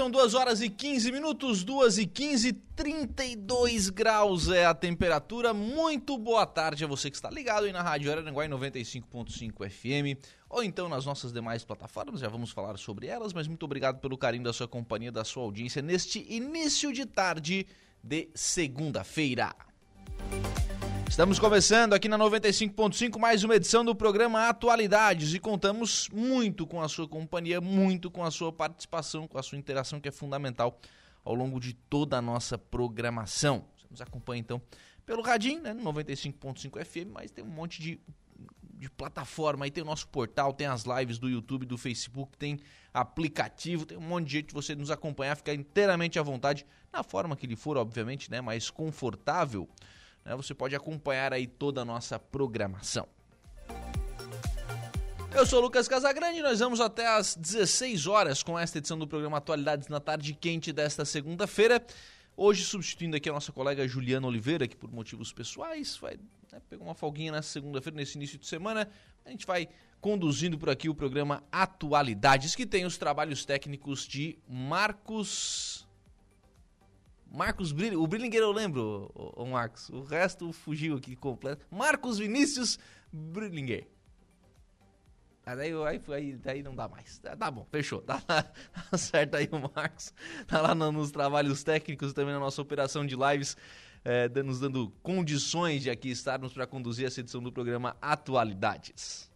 São 2 horas e 15 minutos, 2 e 15, 32 graus é a temperatura. Muito boa tarde a você que está ligado aí na Rádio Araranguá 95.5 FM ou então nas nossas demais plataformas, já vamos falar sobre elas, mas muito obrigado pelo carinho da sua companhia, da sua audiência neste início de tarde de segunda-feira. Estamos começando aqui na 95.5 mais uma edição do programa Atualidades e contamos muito com a sua companhia, muito com a sua participação, com a sua interação que é fundamental ao longo de toda a nossa programação. Você nos acompanha então pelo radinho, né, no 95.5 FM, mas tem um monte de, de plataforma, aí tem o nosso portal, tem as lives do YouTube, do Facebook, tem aplicativo, tem um monte de jeito de você nos acompanhar, ficar inteiramente à vontade, na forma que lhe for, obviamente, né, mais confortável né, você pode acompanhar aí toda a nossa programação. Eu sou o Lucas Casagrande nós vamos até às 16 horas com esta edição do programa Atualidades na Tarde Quente desta segunda-feira. Hoje substituindo aqui a nossa colega Juliana Oliveira, que por motivos pessoais vai né, pegar uma folguinha nessa segunda-feira, nesse início de semana. A gente vai conduzindo por aqui o programa Atualidades, que tem os trabalhos técnicos de Marcos Marcos Brillinger, o Brillinger eu lembro, o, Marcos. O resto fugiu aqui completo. Marcos Vinícius Brillinger. Aí, aí, aí, aí não dá mais. Tá, tá bom, fechou. Tá, tá, certo aí o Marcos. Tá lá no, nos trabalhos técnicos, também na nossa operação de lives, é, nos dando condições de aqui estarmos para conduzir essa edição do programa Atualidades.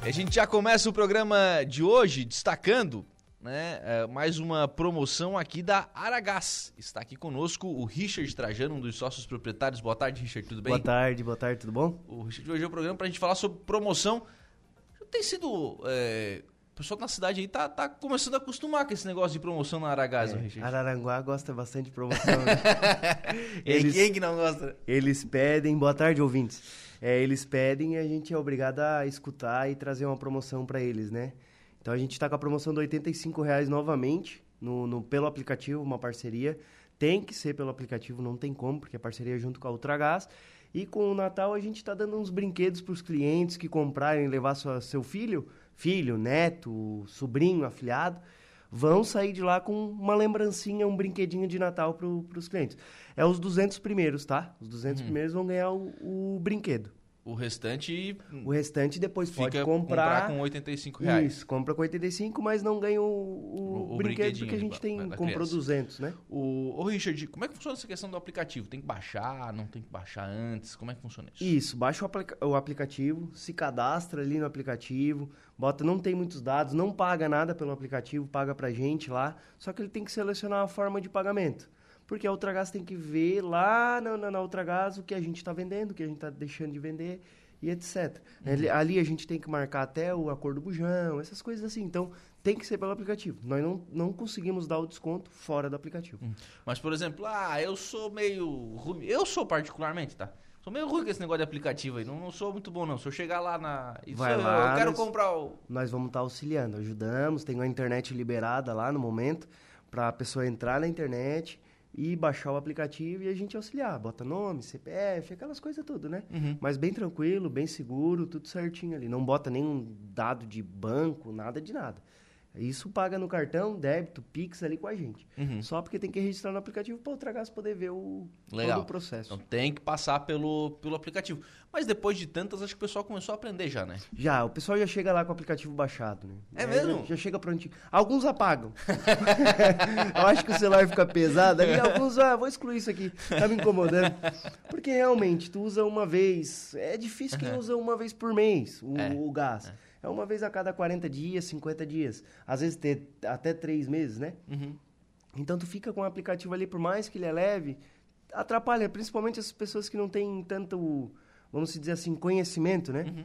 A gente já começa o programa de hoje destacando né, é, mais uma promoção aqui da Aragás. Está aqui conosco o Richard Trajano, um dos sócios proprietários. Boa tarde, Richard, tudo bem? Boa tarde, boa tarde, tudo bom? O Richard hoje é o programa para a gente falar sobre promoção. Tem sido. É, o pessoal na cidade aí tá, tá começando a acostumar com esse negócio de promoção na Aragás, é, Richard. Araranguá gosta bastante de promoção. Né? eles, quem que não gosta? Eles pedem, boa tarde, ouvintes. É, eles pedem e a gente é obrigado a escutar e trazer uma promoção para eles, né? Então a gente está com a promoção de R$ reais novamente no, no, pelo aplicativo, uma parceria. Tem que ser pelo aplicativo, não tem como, porque é parceria junto com a Ultragás. E com o Natal a gente está dando uns brinquedos para os clientes que comprarem, levar sua, seu filho, filho, neto, sobrinho, afilhado, vão sair de lá com uma lembrancinha, um brinquedinho de Natal para os clientes. É os 200 primeiros, tá? Os 200 uhum. primeiros vão ganhar o, o brinquedo. O restante. O restante depois pode comprar. comprar com 85 reais. Isso, compra com 85, mas não ganha o, o, o brinquedo porque a gente tem, comprou criança. 200, né? O, o Richard, como é que funciona essa questão do aplicativo? Tem que baixar, não tem que baixar antes? Como é que funciona isso? Isso, baixa o, aplica o aplicativo, se cadastra ali no aplicativo, bota, não tem muitos dados, não paga nada pelo aplicativo, paga pra gente lá, só que ele tem que selecionar a forma de pagamento porque a Ultragás tem que ver lá na, na, na Ultragás o que a gente está vendendo, o que a gente está deixando de vender e etc. Uhum. Ali, a gente tem que marcar até o acordo bujão, essas coisas assim. Então, tem que ser pelo aplicativo. Nós não, não conseguimos dar o desconto fora do aplicativo. Uhum. Mas, por exemplo, ah, eu sou meio ruim. Eu sou particularmente, tá? Sou meio ruim com esse negócio de aplicativo aí. Não, não sou muito bom, não. Se eu chegar lá na. Vai lá, eu quero nós, comprar o. Nós vamos estar tá auxiliando, ajudamos. Tem uma internet liberada lá no momento para a pessoa entrar na internet e baixar o aplicativo e a gente auxiliar. Bota nome, CPF, aquelas coisas tudo, né? Uhum. Mas bem tranquilo, bem seguro, tudo certinho ali. Não bota nenhum dado de banco, nada de nada. Isso paga no cartão, débito, Pix ali com a gente. Uhum. Só porque tem que registrar no aplicativo para o Tragás poder ver o, Legal. todo o processo. Então tem que passar pelo, pelo aplicativo. Mas depois de tantas, acho que o pessoal começou a aprender já, né? Já, o pessoal já chega lá com o aplicativo baixado, né? É, é mesmo? Já, já, chega prontinho. Alguns apagam. Eu acho que o celular fica pesado. Aí alguns, ah, vou excluir isso aqui. Tá me incomodando. Porque realmente, tu usa uma vez. É difícil quem usa uma vez por mês o, é. o gás. É. É uma vez a cada 40 dias, 50 dias. Às vezes ter até 3 meses, né? Uhum. Então tu fica com o aplicativo ali, por mais que ele é leve, atrapalha, principalmente as pessoas que não têm tanto, vamos dizer assim, conhecimento, né? Uhum.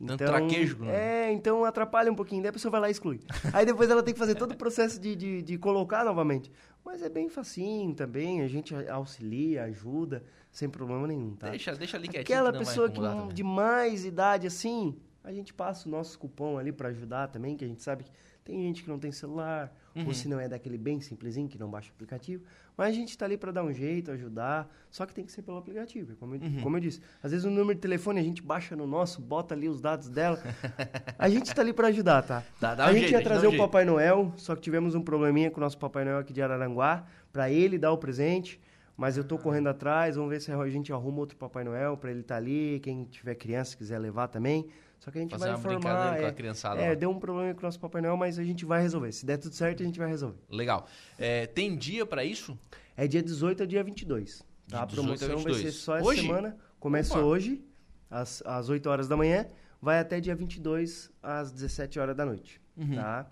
Tanto Então, traquejo, né? É, então atrapalha um pouquinho, daí a pessoa vai lá e exclui. Aí depois ela tem que fazer todo o processo de, de, de colocar novamente. Mas é bem facinho também, a gente auxilia, ajuda, sem problema nenhum, tá? Deixa, deixa ali quietinho. Aquela pessoa que não- de mais idade assim, a gente passa o nosso cupom ali pra ajudar também, que a gente sabe que tem gente que não tem celular, Uhum. ou se não é daquele bem simplesinho que não baixa o aplicativo, mas a gente tá ali pra dar um jeito, ajudar, só que tem que ser pelo aplicativo, como eu, Uhum. como eu disse. Às vezes o número de telefone a gente baixa no nosso, bota ali os dados dela. a gente tá ali pra ajudar, tá? Dá- dá a um gente jeito, ia a gente dá trazer um o jeito. Papai Noel, só que tivemos um probleminha com o nosso Papai Noel aqui de Araranguá, pra ele dar o presente. Mas eu tô Ah. correndo atrás, vamos ver se a gente arruma outro Papai Noel pra ele estar ali, quem tiver criança quiser levar também. Só que a gente Fazer vai uma informar. brincadeira com a é, criançada é, lá. deu um problema com o nosso Papai Noel, mas a gente vai resolver. Se der tudo certo, a gente vai resolver. Legal. É, tem dia pra isso? É dia 18 a dia 22. Tá? A 18 a promoção vai 22. ser só essa Hoje? semana. Começa Opa. hoje, às, às 8 horas da manhã, vai até dia 22, às 17 horas da noite. Tá?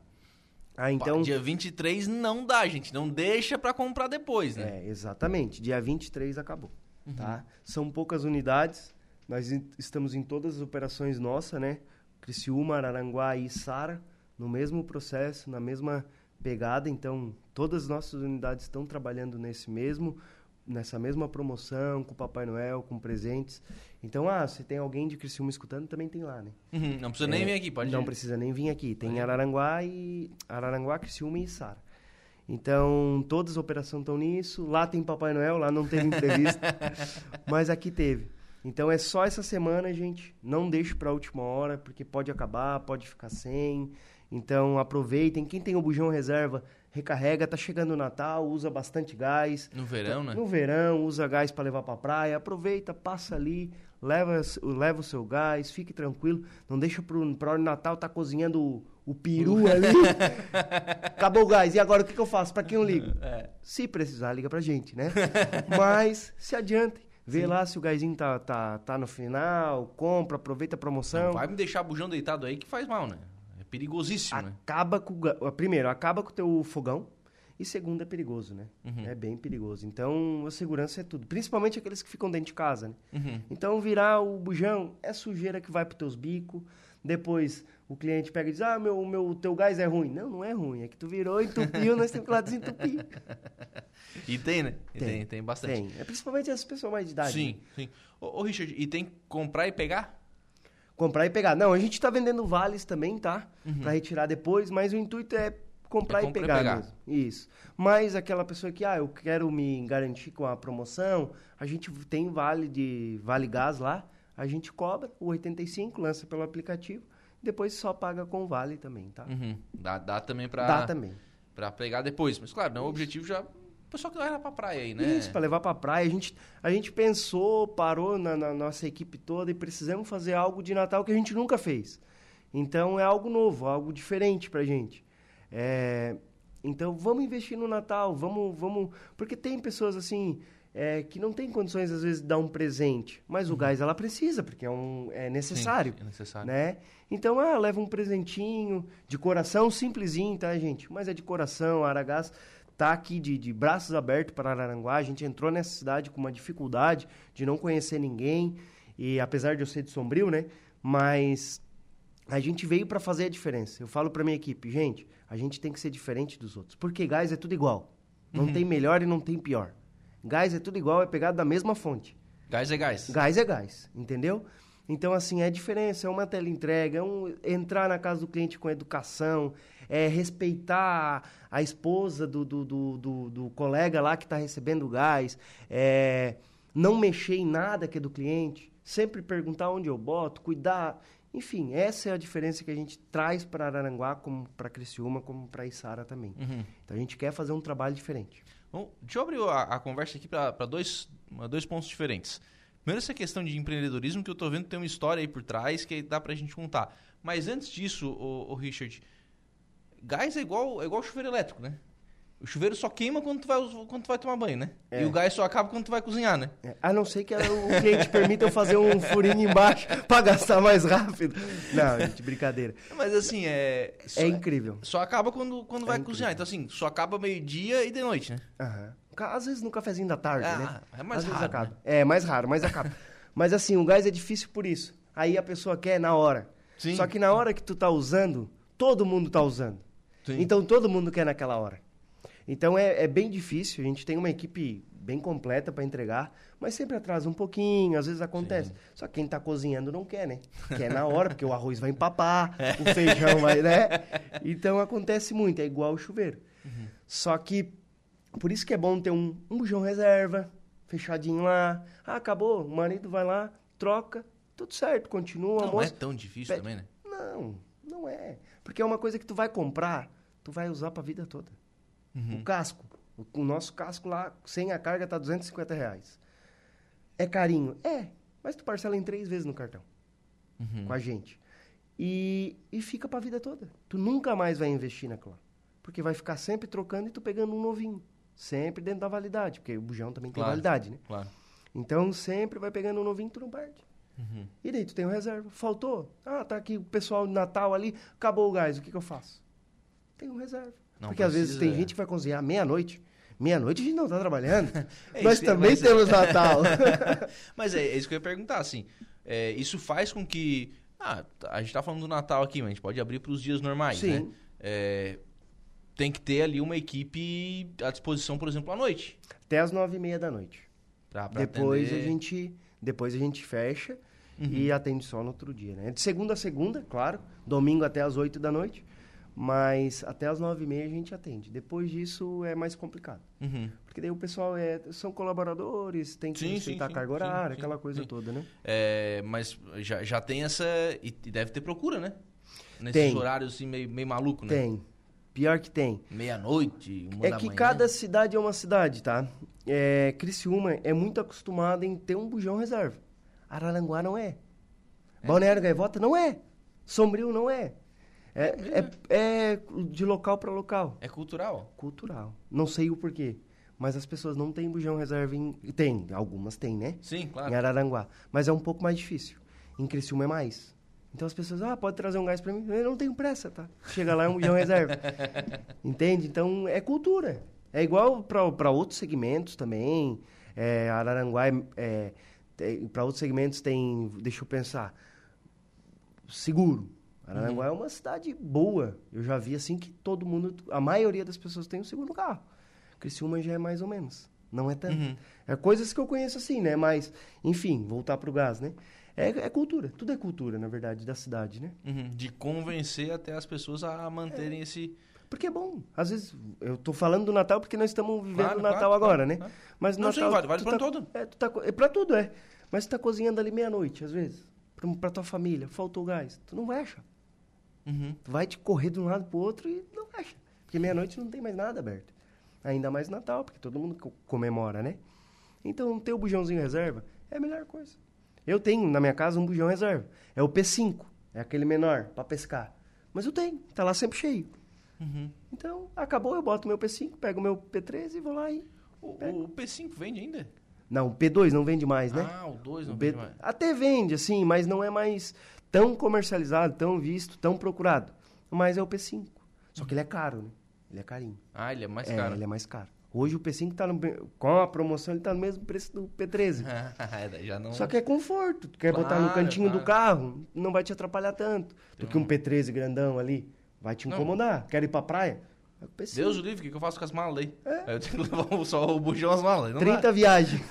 Ah, Então, dia 23 não dá, gente. Não deixa pra comprar depois, né? É, exatamente. Dia 23 acabou. Uhum. Tá? São poucas unidades. Nós estamos em todas as operações nossas, né? Criciúma, Araranguá e Sara, no mesmo processo, na mesma pegada. Então, todas as nossas unidades estão trabalhando nesse mesmo, nessa mesma promoção, com o Papai Noel, com presentes. Então, ah, se tem alguém de Criciúma escutando, também tem lá, né? Uhum, Não precisa nem vir aqui, pode Não ir. precisa nem vir aqui. Tem Araranguá e Araranguá, Criciúma e Sara. Então, todas as operações estão nisso. Lá tem Papai Noel, lá não teve entrevista, mas aqui teve. Então é só essa semana, gente. Não deixe para a última hora, porque pode acabar, pode ficar sem. Então aproveitem. Quem tem o bujão reserva, recarrega. Tá chegando o Natal, usa bastante gás. No verão, né? No verão, usa gás para levar para praia. Aproveita, passa ali, leva, leva o seu gás, fique tranquilo. Não deixa para hora do Natal tá cozinhando o, o peru ali. Acabou o gás. E agora o que, que eu faço? Para quem eu ligo? É. Se precisar, liga pra gente, né? Mas se adiantem. Vê lá se o gásinho tá, tá, tá no final, compra, aproveita a promoção. Não vai me deixar bujão deitado aí que faz mal, né? É perigosíssimo, né? acaba com o ga- primeiro acaba com o teu fogão e segundo é perigoso né Uhum. é bem perigoso então a segurança é tudo principalmente aqueles que ficam dentro de casa né Uhum. então virar o bujão é sujeira que vai pros teus bicos depois o cliente pega e diz ah meu meu teu gás é ruim não não é ruim é que tu virou entupiu nós temos que lá desentupir E tem, né? E Tem, tem, tem bastante. tem é principalmente as pessoas mais de idade Sim, né? sim. Ô, ô, Richard, e tem que comprar e pegar? comprar e pegar não a gente tá vendendo vales também tá Uhum. Pra retirar depois mas o intuito é comprar É e comprar e pegar, pegar. mesmo. Isso. Mas aquela pessoa que, ah, eu quero me garantir com a promoção, a gente tem vale de vale gás lá, a gente cobra o 85, lança pelo aplicativo, depois só paga com vale também, tá? Uhum. Dá, dá também pra, Dá também. pra pegar depois. Mas claro, não, o objetivo já. O pessoal que vai lá pra praia aí, né? Isso, para levar pra praia. A gente, a gente pensou, parou na, na nossa equipe toda e precisamos fazer algo de Natal que a gente nunca fez. Então é algo novo, algo diferente pra gente. É, então vamos investir no Natal, vamos, vamos. Porque tem pessoas assim é, que não têm condições, às vezes, de dar um presente. Mas o gás ela precisa, porque é, um, é necessário. Sim, é necessário. Né? Então, ah, leva um presentinho de coração, simplesinho, tá, gente? Mas é de coração, a Aragás tá aqui de, de braços abertos para Araranguá. A gente entrou nessa cidade com uma dificuldade de não conhecer ninguém. E apesar de eu ser de Sombrio, né? Mas a gente veio para fazer a diferença. Eu falo para minha equipe, gente, a gente tem que ser diferente dos outros. Porque gás é tudo igual. Não tem melhor e não tem pior. Gás é tudo igual, é pegado da mesma fonte. Gás é gás. Gás é gás, entendeu? Então, assim, é diferença, é uma teleentrega, é um entrar na casa do cliente com educação, é respeitar a esposa do, do, do, do, do colega lá que está recebendo o gás, é não mexer em nada que é do cliente, sempre perguntar onde eu boto, cuidar. Enfim, essa é a diferença que a gente traz para Araranguá, como para Criciúma, como para Içara também. Uhum. Então, a gente quer fazer um trabalho diferente. Bom, deixa eu abrir a, a conversa aqui para dois, dois pontos diferentes. Primeiro, essa questão de empreendedorismo, que eu tô vendo que tem uma história aí por trás que dá pra gente contar. Mas antes disso, o, Richard, gás é igual, é igual chuveiro elétrico, né? O chuveiro só queima quando tu vai, quando tu vai tomar banho, né? É. E o gás só acaba quando tu vai cozinhar, né? É, A não ser que o cliente permita eu fazer um furinho embaixo para gastar mais rápido. Não, gente, brincadeira. Mas assim, é. Só, É incrível. Só acaba quando, quando vai incrível. cozinhar. Então, assim, só acaba meio-dia e de noite, né? Aham. Às vezes no cafezinho da tarde, Ah, né? é mais Às raro, acaba. É, mais raro, mas acaba. mas assim, o gás é difícil por isso. Aí a pessoa quer na hora. Sim. Só que na hora que tu tá usando, todo mundo tá usando. Sim. Então todo mundo quer naquela hora. Então é, é bem difícil. A gente tem uma equipe bem completa para entregar, mas sempre atrasa um pouquinho, às vezes acontece. Só que quem tá cozinhando não quer, né? Quer na hora, porque o arroz vai empapar, o feijão vai, né? Então acontece muito, é igual o chuveiro. Só que por isso que é bom ter um, um bujão reserva, fechadinho lá. Ah, acabou, o marido vai lá, troca, tudo certo, continua o Não é tão difícil Pede- também, né? Não, não é. Porque é uma coisa que tu vai comprar, tu vai usar pra vida toda. Uhum. O casco. O, o nosso casco lá, sem a carga, tá 250 reais. É carinho? É. Mas tu parcela em três vezes no cartão. Uhum. Com a gente. E, e fica pra vida toda. Tu nunca mais vai investir naquilo. lá. Porque vai ficar sempre trocando e tu pegando um novinho. Sempre dentro da validade. Porque o bujão também tem Claro. validade, né? Claro. Então sempre vai pegando um novinho, tu não perde. Uhum. E daí tu tem o reserva. Faltou? Ah, tá aqui o pessoal de Natal ali, acabou o gás, o que, que eu faço? Tem um reserva. Não Porque às vezes precisa- tem gente que vai cozinhar meia-noite. Meia-noite a gente não tá trabalhando. É Nós também mas- temos Natal. Mas é, é isso que eu ia perguntar, assim. é, isso faz com que. Ah, a gente tá falando do Natal aqui, mas a gente pode abrir para os dias normais, Sim. né? É, tem que ter ali uma equipe à disposição, por exemplo, à noite. Até as nove e meia da noite. Pra, pra Depois atender. a gente depois a gente fecha Uhum. e atende só no outro dia, né? De segunda a segunda, claro. Domingo até as oito da noite. Mas até as nove e meia a gente atende. Depois disso é mais complicado. Uhum. Porque daí o pessoal é, são colaboradores, tem que Sim, respeitar sim, a carga sim, horária, sim, aquela coisa toda, né? É, mas já, já tem essa. E deve ter procura, né? Nesses Tem. horários assim, meio, meio maluco, né? Tem. Pior que tem. Meia-noite, uma É que manhã. cada cidade é uma cidade, tá? É, Criciúma é muito acostumada em ter um bujão reserva. Araranguá não é. Balneário Gaivota não é. Sombrio não é. É, é, é de local para local. É cultural. Cultural. Não sei o porquê. Mas as pessoas não têm bujão reserva em... Tem, algumas têm, né? Sim, claro. Em Araranguá. Mas é um pouco mais difícil. Em Criciúma é mais. Então as pessoas, ah, pode trazer um gás para mim? Eu não tenho pressa, tá? Chega lá, é um bujão reserva. Entende? Então é cultura. É igual para outros segmentos também. É, Araranguá, é, para outros segmentos tem, deixa eu pensar, seguro. Araranguá é uma cidade boa. Eu já vi assim que todo mundo, a maioria das pessoas tem um seguro no carro. Criciúma já é mais ou menos. Não é tanto. Uhum. É coisas que eu conheço assim, né? Mas, enfim, voltar pro gás, né? É, é cultura. Tudo é cultura, na verdade, da cidade, né? Uhum. De convencer até as pessoas a manterem esse. Porque é bom. Às vezes, eu tô falando do Natal porque nós estamos vivendo Claro, o Natal claro, agora, claro, né? claro. Mas Não, sim, Natal, vale- vale tu pro tá- todo. É, tu tá, é pra tudo, é. Mas tu tá cozinhando ali meia-noite, às vezes. Pra, pra tua família, faltou gás. Tu não vai achar. Uhum. Tu vai te correr de um lado pro outro e não acha. Porque meia-noite não tem mais nada aberto. Ainda mais Natal, porque todo mundo co- comemora, né? Então, ter o bujãozinho reserva é a melhor coisa. Eu tenho na minha casa um bujão reserva. É o P5. É aquele menor, pra pescar. Mas eu tenho. Tá lá sempre cheio. Uhum. Então, acabou, eu boto meu P5, pego meu P13 e vou lá e... O, o P5 vende ainda? Não, o P2 não vende mais, né? Ah, o 2 não O vende B- mais. Até vende, assim, mas não é mais tão comercializado, tão visto, tão procurado. Mas é o P5. Só que ele é caro, né? Ele é carinho. Ah, ele é mais é, caro. ele é mais caro. Hoje o P5 tá no, com a promoção, ele tá no mesmo preço do P13. É, já não. Só que é conforto. Tu quer botar no Claro, cantinho do claro. carro, não vai te atrapalhar tanto. Do que um P13 grandão ali. Vai te Não. incomodar. Quer ir pra praia? É P5. Deus o livre, o que eu faço com as malas aí? É. Aí eu tenho que levar só o bujão as malas. Não 30 dá. viagens.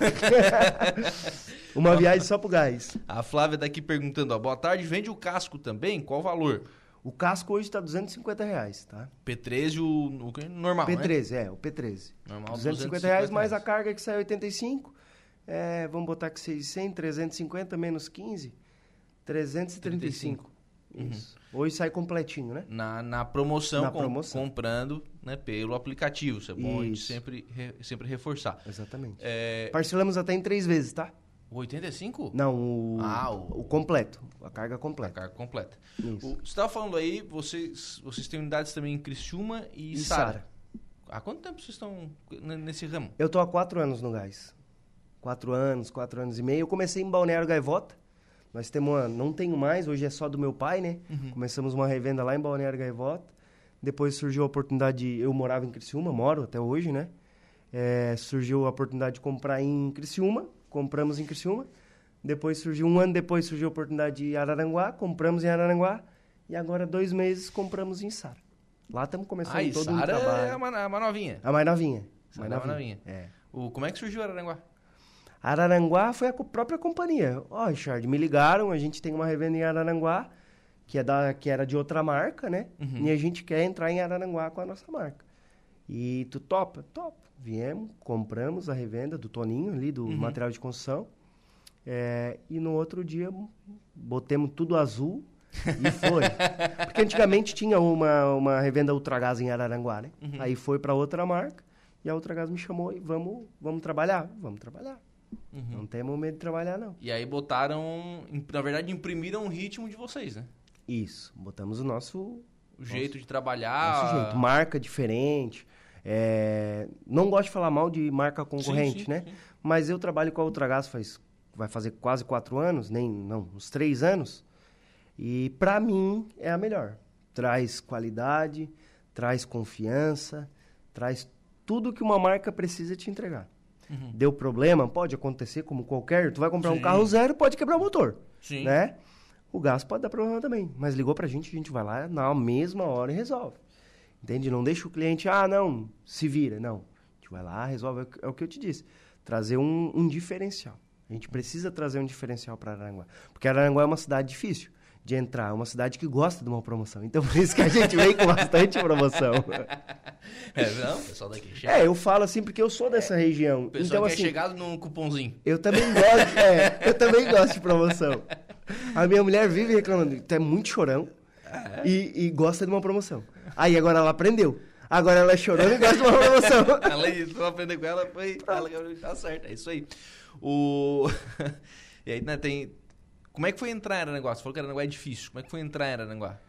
Uma viagem só pro gás. A Flávia daqui perguntando, ó, boa tarde, vende o casco também? Qual o valor? O casco hoje tá 250 reais, tá? P13, o, o normal, né? P13, é, o P13. Normal, 250 reais mais a carga que sai 85. É, vamos botar que 600, 350 menos 15, 335. Isso. Hoje sai completinho, né? Na, na promoção, Na com- promoção. comprando né, pelo aplicativo. Isso é bom a gente Isso. sempre, re- sempre reforçar. Exatamente. É, Parcelamos até em três vezes, tá? o 85? Não, o, Ah, o- o completo, a carga A completa. carga completa. Isso. O- você estava falando aí, vocês, vocês têm unidades também em Criciúma e, E Sara. Sara. Há quanto tempo vocês estão nesse ramo? Eu tô há quatro anos no gás. Quatro anos, quatro anos e meio. Eu comecei em Balneário Gaivota. Nós temos uma, não tenho mais, hoje é só do meu pai, né? Começamos uma revenda lá em Balneário Gaivota. Depois surgiu a oportunidade, de, eu morava em Criciúma, moro até hoje, né? É, surgiu a oportunidade de comprar em Criciúma, compramos em Criciúma. Depois surgiu, um ano depois surgiu a oportunidade de Araranguá, compramos em Araranguá. E agora, dois meses, compramos em Sara. Lá estamos começando Ah, e todo um Sara trabalho. é uma, uma novinha. A mais novinha. Sara Mais é uma novinha. novinha. É. O, como é que surgiu Araranguá? Araranguá foi a própria companhia. Ó, Richard, me ligaram, a gente tem uma revenda em Araranguá, que, é da, que era de outra marca, né? Uhum. E a gente quer entrar em Araranguá com a nossa marca. E tu topa? Topa. Viemos, compramos a revenda do Toninho ali, do Uhum. material de construção. É, e no outro dia, botemos tudo azul e foi. Porque antigamente tinha uma, uma revenda Ultragás em Araranguá, né? Uhum. Aí foi para outra marca e a Ultragás me chamou e vamos, vamos trabalhar? Vamos trabalhar. Uhum. Não temos medo de trabalhar, não. E aí botaram, na verdade, imprimiram o ritmo de vocês, né? Isso. Botamos o nosso, O jeito de trabalhar. nosso jeito. Marca diferente. É, Não gosto de falar mal de marca concorrente, sim, né? sim. Mas eu trabalho com a Ultragás faz... Vai fazer quase quatro anos, nem... Não, uns três anos. E pra mim é a melhor. Traz qualidade, traz confiança, traz tudo que uma marca precisa te entregar. Uhum. Deu problema, pode acontecer como qualquer. Tu vai comprar Sim. um carro zero, pode quebrar o motor. Sim. né? O gás pode dar problema também, mas ligou pra gente, a gente vai lá na mesma hora e resolve. Entende? Não deixa o cliente, ah, não, se vira. Não. A gente vai lá, resolve. É o que- É eu te disse. Trazer um, um diferencial. A gente precisa trazer um diferencial para Araranguá. Porque Araranguá é uma cidade difícil de entrar, é uma cidade que gosta de uma promoção. Então, por isso que a gente vem com bastante promoção. É, não, o pessoal daqui chega. É, eu falo assim porque eu sou dessa região. O pessoal Então, é assim, chegado num cupomzinho. eu também gosto, é, eu também gosto de promoção. A minha mulher vive reclamando, tu é muito chorão e, e gosta de uma promoção. Aí agora ela aprendeu. Agora ela é chorando e gosta de uma promoção. Ela eu aprender com ela, foi. Ela tá certo, é isso aí. O. e aí, né, tem. Como é que foi entrar em Araranguá? Você falou que Araranguá é difícil. Como é que foi entrar em Araranguá?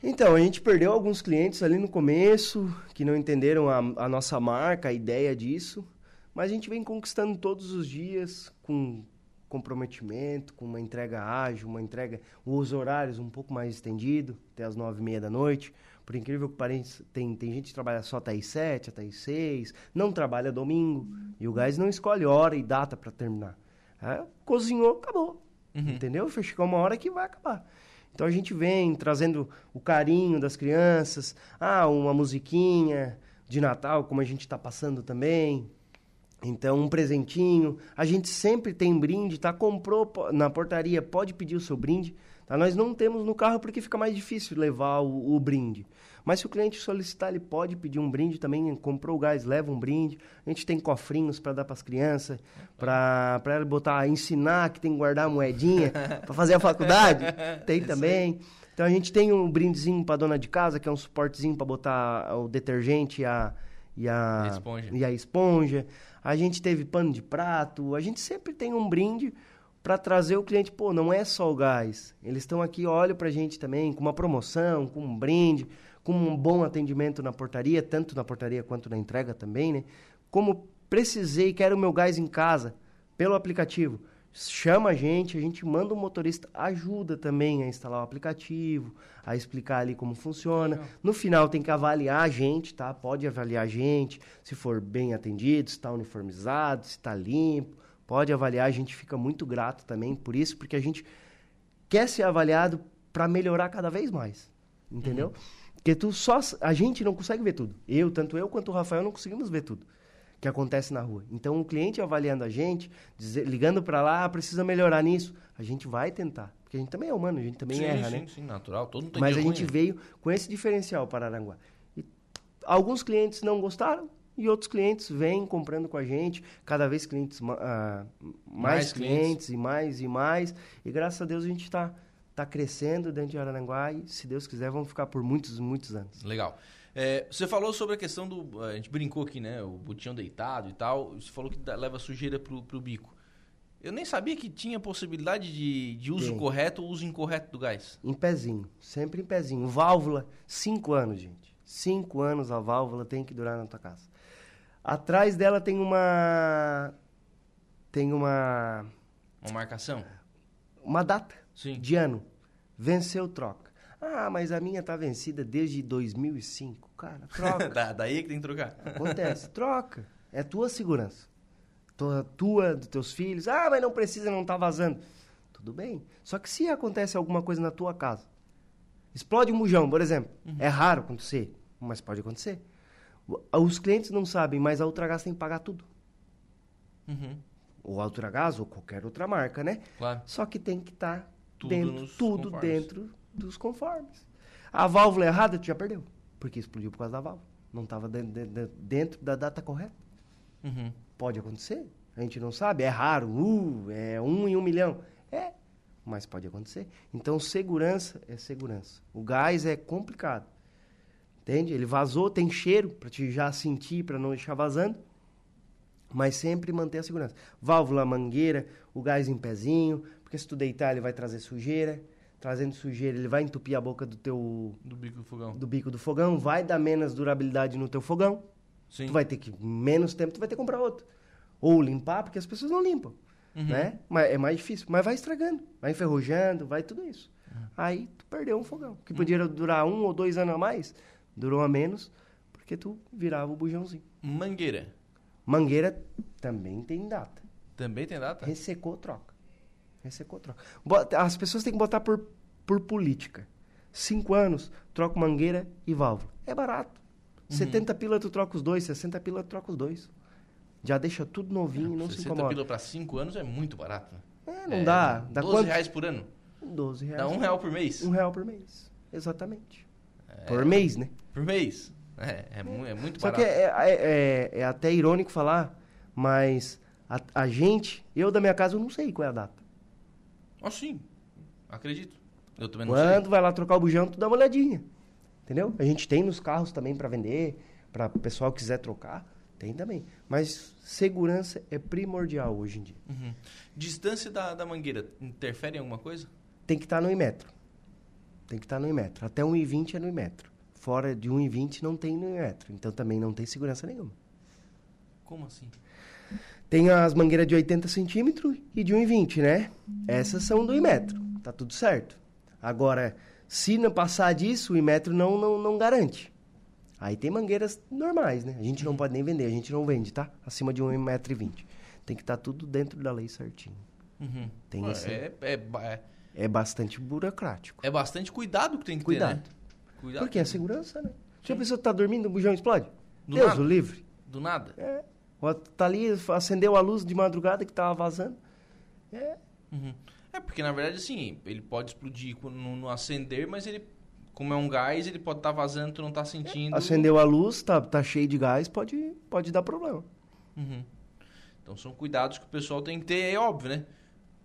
Então, a gente perdeu alguns clientes ali no começo, que não entenderam a, a nossa marca, a ideia disso. Mas a gente vem conquistando todos os dias com comprometimento, com uma entrega ágil, uma entrega, os horários um pouco mais estendido, até as nove e meia da noite. Por incrível que pareça, tem, tem gente que trabalha só até as sete, até as seis, não trabalha domingo, e o gás não escolhe hora e data para terminar. É, cozinhou, acabou. Uhum. Entendeu? Vai chegar uma hora que vai acabar. Então a gente vem trazendo o carinho das crianças, ah, uma musiquinha de Natal, como a gente está passando também. Então, um presentinho. A gente sempre tem brinde, tá? Comprou na portaria, pode pedir o seu brinde. Tá? Nós não temos no carro porque fica mais difícil levar o, o brinde. Mas se o cliente solicitar, ele pode pedir um brinde também. Comprou o gás, leva um brinde. A gente tem cofrinhos para dar para as crianças, para ele botar, ensinar que tem que guardar a moedinha para fazer a faculdade. Tem também. Então a gente tem um brindezinho para dona de casa, que é um suportezinho para botar o detergente e a, e a, A esponja. e a esponja. A gente teve pano de prato. A gente sempre tem um brinde para trazer o cliente. Pô, não é só o gás. Eles estão aqui, olham para a gente também, com uma promoção, com um brinde, com um bom atendimento na portaria, tanto na portaria quanto na entrega também, né? Como precisei, quero o meu gás em casa, pelo aplicativo. Chama a gente, a gente manda um motorista, ajuda também a instalar o aplicativo, a explicar ali como funciona. No final tem que avaliar a gente, tá? Pode avaliar a gente, se for bem atendido, se está uniformizado, se está limpo. Pode avaliar, a gente fica muito grato também por isso, porque a gente quer ser avaliado para melhorar cada vez mais. Entendeu? Porque tu só a gente não consegue ver tudo. Eu, tanto eu quanto o Rafael não conseguimos ver tudo que acontece na rua. Então o cliente avaliando a gente, dizer- ligando para lá, ah, precisa melhorar nisso, a gente vai tentar, porque a gente também é humano, a gente também sim, erra, sim, né? sim, natural. Todo mundo tem Mas a gente veio com esse diferencial para Aranguá. E alguns clientes não gostaram e outros clientes vêm comprando com a gente, cada vez clientes ah, mais, Mais clientes. clientes. e mais e mais. E graças a Deus a gente está tá crescendo dentro de Araranguá e, se Deus quiser, vamos ficar por muitos, muitos anos. Legal. É, você falou sobre a questão do. A gente brincou aqui, né? O botijão deitado e tal. Você falou que dá- leva sujeira pro, pro bico. Eu nem sabia que tinha possibilidade de, de uso Tem. correto ou uso incorreto do gás. Em pezinho, sempre em pezinho. Válvula, cinco anos, gente. Cinco anos a válvula tem que durar na tua casa. Atrás dela tem uma. Tem uma. Uma marcação? Uma data Sim. de ano. Venceu, troca. Ah, mas a minha tá vencida desde 2005. Cara, troca. da, daí é que tem que trocar. Acontece. Troca. É tua segurança. tua, tua, dos teus filhos. Ah, mas não precisa, não tá vazando. Tudo bem. Só que se acontece alguma coisa na tua casa, explode um bujão, por exemplo. É raro acontecer, mas pode acontecer. Os clientes não sabem, mas a Ultragás tem que pagar tudo. Uhum. Ou a Ultragás ou qualquer outra marca, né? Claro. Só que tem que estar Tudo dentro, tudo conformes. dentro dos conformes. A válvula errada, tu já perdeu. Porque explodiu por causa da válvula. Não estava dentro, dentro- dentro da data correta. Uhum. Pode acontecer. A gente não sabe. É raro. Uh, é um em um milhão. É. Mas pode acontecer. Então, segurança é segurança. O gás é complicado. Entende? Ele vazou, tem cheiro para te já sentir, para não deixar vazando. Mas sempre manter a segurança. Válvula, mangueira, o gás em pezinho. Porque se tu deitar, ele vai trazer sujeira. Trazendo sujeira, ele vai entupir a boca do teu Do bico do fogão. do bico do fogão. Vai dar menos durabilidade no teu fogão. Sim. Tu vai ter que, menos tempo, tu vai ter que comprar outro. Ou limpar, porque as pessoas não limpam. Uhum. Né? Mas é mais difícil. Mas vai estragando, vai enferrujando, vai tudo isso. Uhum. Aí tu perdeu um fogão. Que podia durar um ou dois anos a mais, durou a menos, porque tu virava o bujãozinho. Mangueira. Mangueira também tem data. Também tem data? Ressecou, troca. Ressecou, troca. Bota- As pessoas têm que botar por, por política. Cinco anos, troca mangueira e válvula. É barato. Uhum. 70 pila tu troca os dois, 60 pila tu troca os dois. Já deixa tudo novinho e não se 60 incomoda. pila pra 5 anos é muito barato. né? É, não dá. Dá 12 quanto? reais por ano. 12 reais. Dá um real por mês. Um real por mês. Exatamente. Por mês, né? Por mês. É, é, mu- é muito Só barato. que é, é- é- é até irônico falar, mas a, a gente, eu da minha casa, eu não sei qual é a data. Ah, sim. Acredito. Eu também não Quando vai lá trocar o bujão, tu dá uma olhadinha. Entendeu? A gente tem nos carros também para vender, para o pessoal que quiser trocar, tem também. Mas segurança é primordial hoje em dia. sei. Uhum. Distância da, da mangueira interfere em alguma coisa? Tem que estar no Imetro. Tem que estar no Imetro. Até 1,20 é no Imetro. Fora de 1,20 não tem no Imetro. Então também não tem segurança nenhuma. Como assim? Tem as mangueiras de 80 centímetros e de 1,20, né? Essas são do Imetro. Tá tudo certo. Agora, se não passar disso, o Imetro não, não, não garante. Aí tem mangueiras normais, né? A gente não pode nem vender, a gente não vende, tá? Acima de 1,20m. Tem que estar tudo dentro da lei certinho. Uhum. Tem esse- é, é, é, É bastante burocrático. é bastante cuidado que tem que ter, Cuidado. né? Cuidado. Porque é segurança, né? Se a pessoa tá dormindo, o bujão explode. Do Deus nada. o livre. Do nada. É. Tá ali, acendeu a luz de madrugada que tava vazando. É. Uhum. É, porque na verdade, assim, ele pode explodir no, no acender, mas ele, como é um gás, ele pode estar vazando, tu não tá sentindo. Acendeu a luz, tá, tá cheio de gás, pode, pode dar problema. Uhum. Então são cuidados que o pessoal tem que ter, é óbvio, né?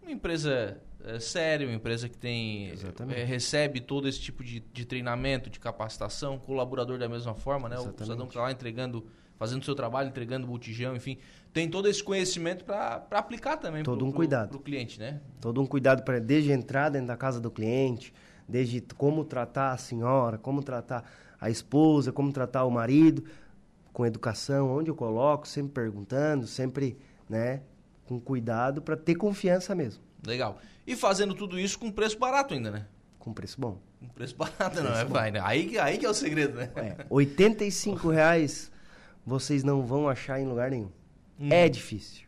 Uma empresa é, séria, uma empresa que tem é, recebe todo esse tipo de, de treinamento, de capacitação, colaborador da mesma forma, né? O Exatamente. cidadão que tá lá entregando, fazendo o seu trabalho, entregando botijão, enfim, tem todo esse conhecimento para aplicar também Todo pro, um cuidado. pro cliente, né? Todo um cuidado para desde entrar dentro da casa do cliente, desde como tratar a senhora, como tratar a esposa, como tratar o marido, com educação, onde eu coloco, sempre perguntando, sempre, né, com cuidado para ter confiança mesmo, Legal. E fazendo tudo isso com preço barato ainda, né? com preço bom. Com preço barato, não é? Vai, né? Aí, que- aí que é o segredo, né? É, 85 reais vocês não vão achar em lugar nenhum. Hum. É difícil.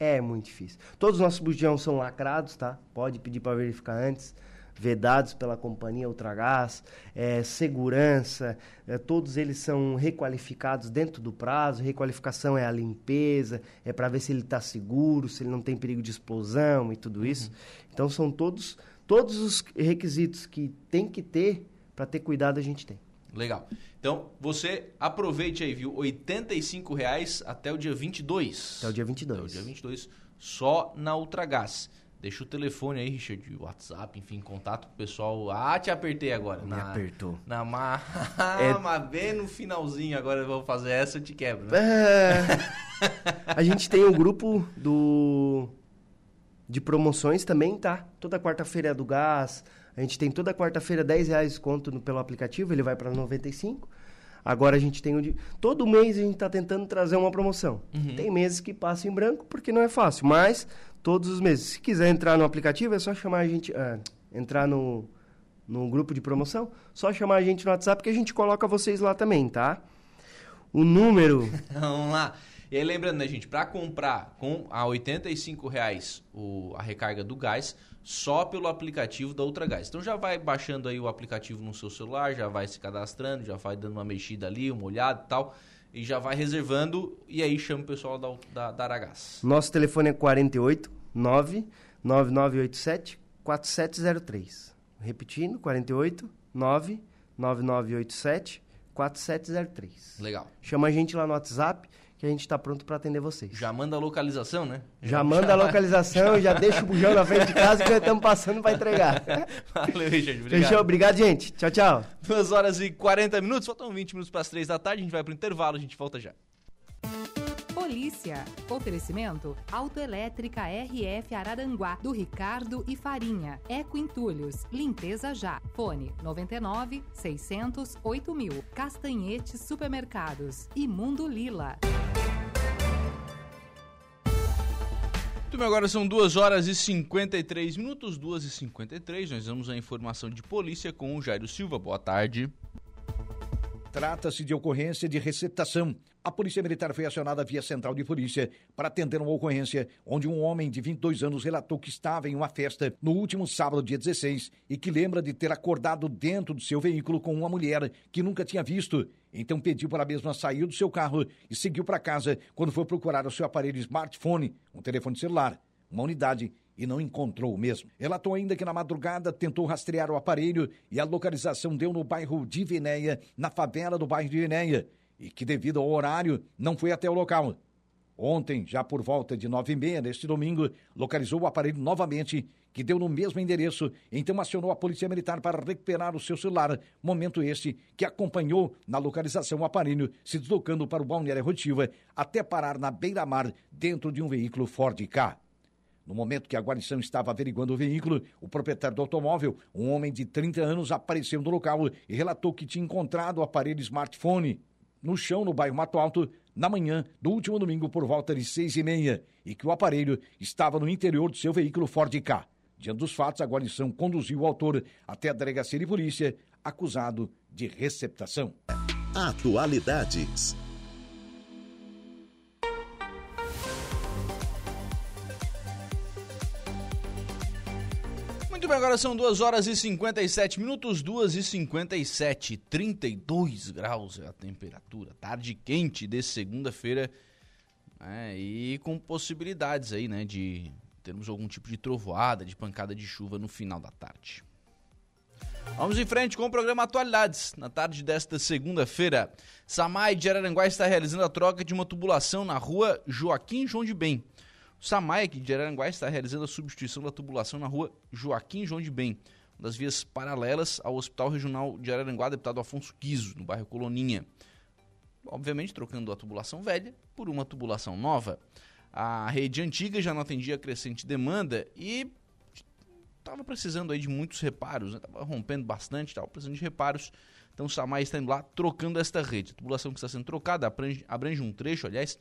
É muito difícil. Todos os nossos bujões são lacrados, tá? Pode pedir para verificar antes. Vedados pela companhia Ultragás. É, segurança. é, todos eles são requalificados dentro do prazo. Requalificação é a limpeza. É para ver se ele está seguro, se ele não tem perigo de explosão e tudo isso. Então são todos, todos os requisitos que tem que ter para ter cuidado a gente tem. Legal. Então, você aproveite aí, viu? 85 reais até o dia 22. Até o dia 22. Até o dia 22, só na Ultragás. Deixa o telefone aí, Richard, WhatsApp, enfim, contato com o pessoal. Ah, te apertei agora. Me na, apertou. Na ma... É- mas bem no finalzinho, agora eu vou fazer essa, eu te quebro, né? É, a gente tem o grupo do de promoções também, tá? Toda quarta-feira é do gás. A gente tem toda quarta-feira 10 reais desconto no- pelo aplicativo, ele vai para 95. Agora a gente tem o de... Todo mês a gente está tentando trazer uma promoção. Tem meses que passa em branco porque não é fácil, mas todos os meses. Se quiser entrar no aplicativo, é só chamar a gente... ah, entrar no, no grupo de promoção, só chamar a gente no WhatsApp que a gente coloca vocês lá também, tá? O número Vamos lá. E aí lembrando, né, gente, para comprar com a 85 reais o, a recarga do gás, só pelo aplicativo da Ultra Gás. Então já vai baixando aí o aplicativo no seu celular, já vai se cadastrando, já vai dando uma mexida ali, uma olhada e tal, e já vai reservando e aí chama o pessoal da, da, da Aragás. Nosso telefone é 48 9 9987 4703. Repetindo, 48 9 9987 4703. Legal. Chama a gente lá no WhatsApp que a gente está pronto para atender vocês. Já manda a localização, né? Já, já manda a localização, já deixa o bujão na frente de casa que nós estamos passando para entregar. Valeu, gente. Obrigado. Fechou? Obrigado, gente. Tchau, tchau. 2 horas e 40 minutos, faltam 20 minutos para as 3 da tarde, a gente vai para o intervalo, a gente volta já. Polícia. Oferecimento Autoelétrica RF Araranguá, do Ricardo e Farinha. Eco Entulhos. Limpeza já. Fone 99 600 8000. Castanhete Supermercados. E Mundo Lila. Muito bem, agora são 2 horas e 53 minutos, 2 e 53. Nós vamos à informação de polícia com o Jairo Silva. Boa tarde. Trata-se de ocorrência de receptação. A Polícia Militar foi acionada via Central de Polícia para atender uma ocorrência onde um homem de 22 anos relatou que estava em uma festa no último sábado, dia 16, e que lembra de ter acordado dentro do seu veículo com uma mulher que nunca tinha visto. Então pediu para a mesma sair do seu carro e seguiu para casa quando foi procurar o seu aparelho smartphone, um telefone celular, uma unidade e não encontrou o mesmo. Relatou ainda que na madrugada tentou rastrear o aparelho e a localização deu no bairro de Vinéia, na favela do bairro de Vinéia, e que devido ao horário não foi até o local. Ontem, já por volta de nove e meia neste domingo, localizou o aparelho novamente, que deu no mesmo endereço, então acionou a Polícia Militar para recuperar o seu celular, momento este que acompanhou na localização o aparelho, se deslocando para o Balneário Rotiva, até parar na beira-mar, dentro de um veículo Ford K. No momento que a guarnição estava averiguando o veículo, o proprietário do automóvel, um homem de 30 anos, apareceu no local e relatou que tinha encontrado o aparelho smartphone no chão no bairro Mato Alto na manhã do último domingo por volta de seis e meia e que o aparelho estava no interior do seu veículo Ford K. Diante dos fatos, a guarnição conduziu o autor até a delegacia de polícia, acusado de receptação. Atualidades. Muito bem, agora são 2 horas e 57 minutos, 2 e 57, 32 graus é a temperatura, tarde quente de segunda-feira, né, e com possibilidades aí, né, de termos algum tipo de trovoada, de pancada de chuva no final da tarde. Vamos em frente com o programa Atualidades. Na tarde desta segunda-feira, Samai de Araranguá está realizando a troca de uma tubulação na rua Joaquim João de Bem. O Samai aqui de Araranguá está realizando a substituição da tubulação na rua Joaquim João de Bem, uma das vias paralelas ao Hospital Regional de Araranguá, deputado Afonso Quiso, no bairro Coloninha. Obviamente trocando a tubulação velha por uma tubulação nova. A rede antiga já não atendia a crescente demanda e estava precisando aí de muitos reparos, estava né? rompendo bastante, estava precisando de reparos. Então o Samai está indo lá trocando esta rede. A tubulação que está sendo trocada abrange, abrange um trecho, aliás,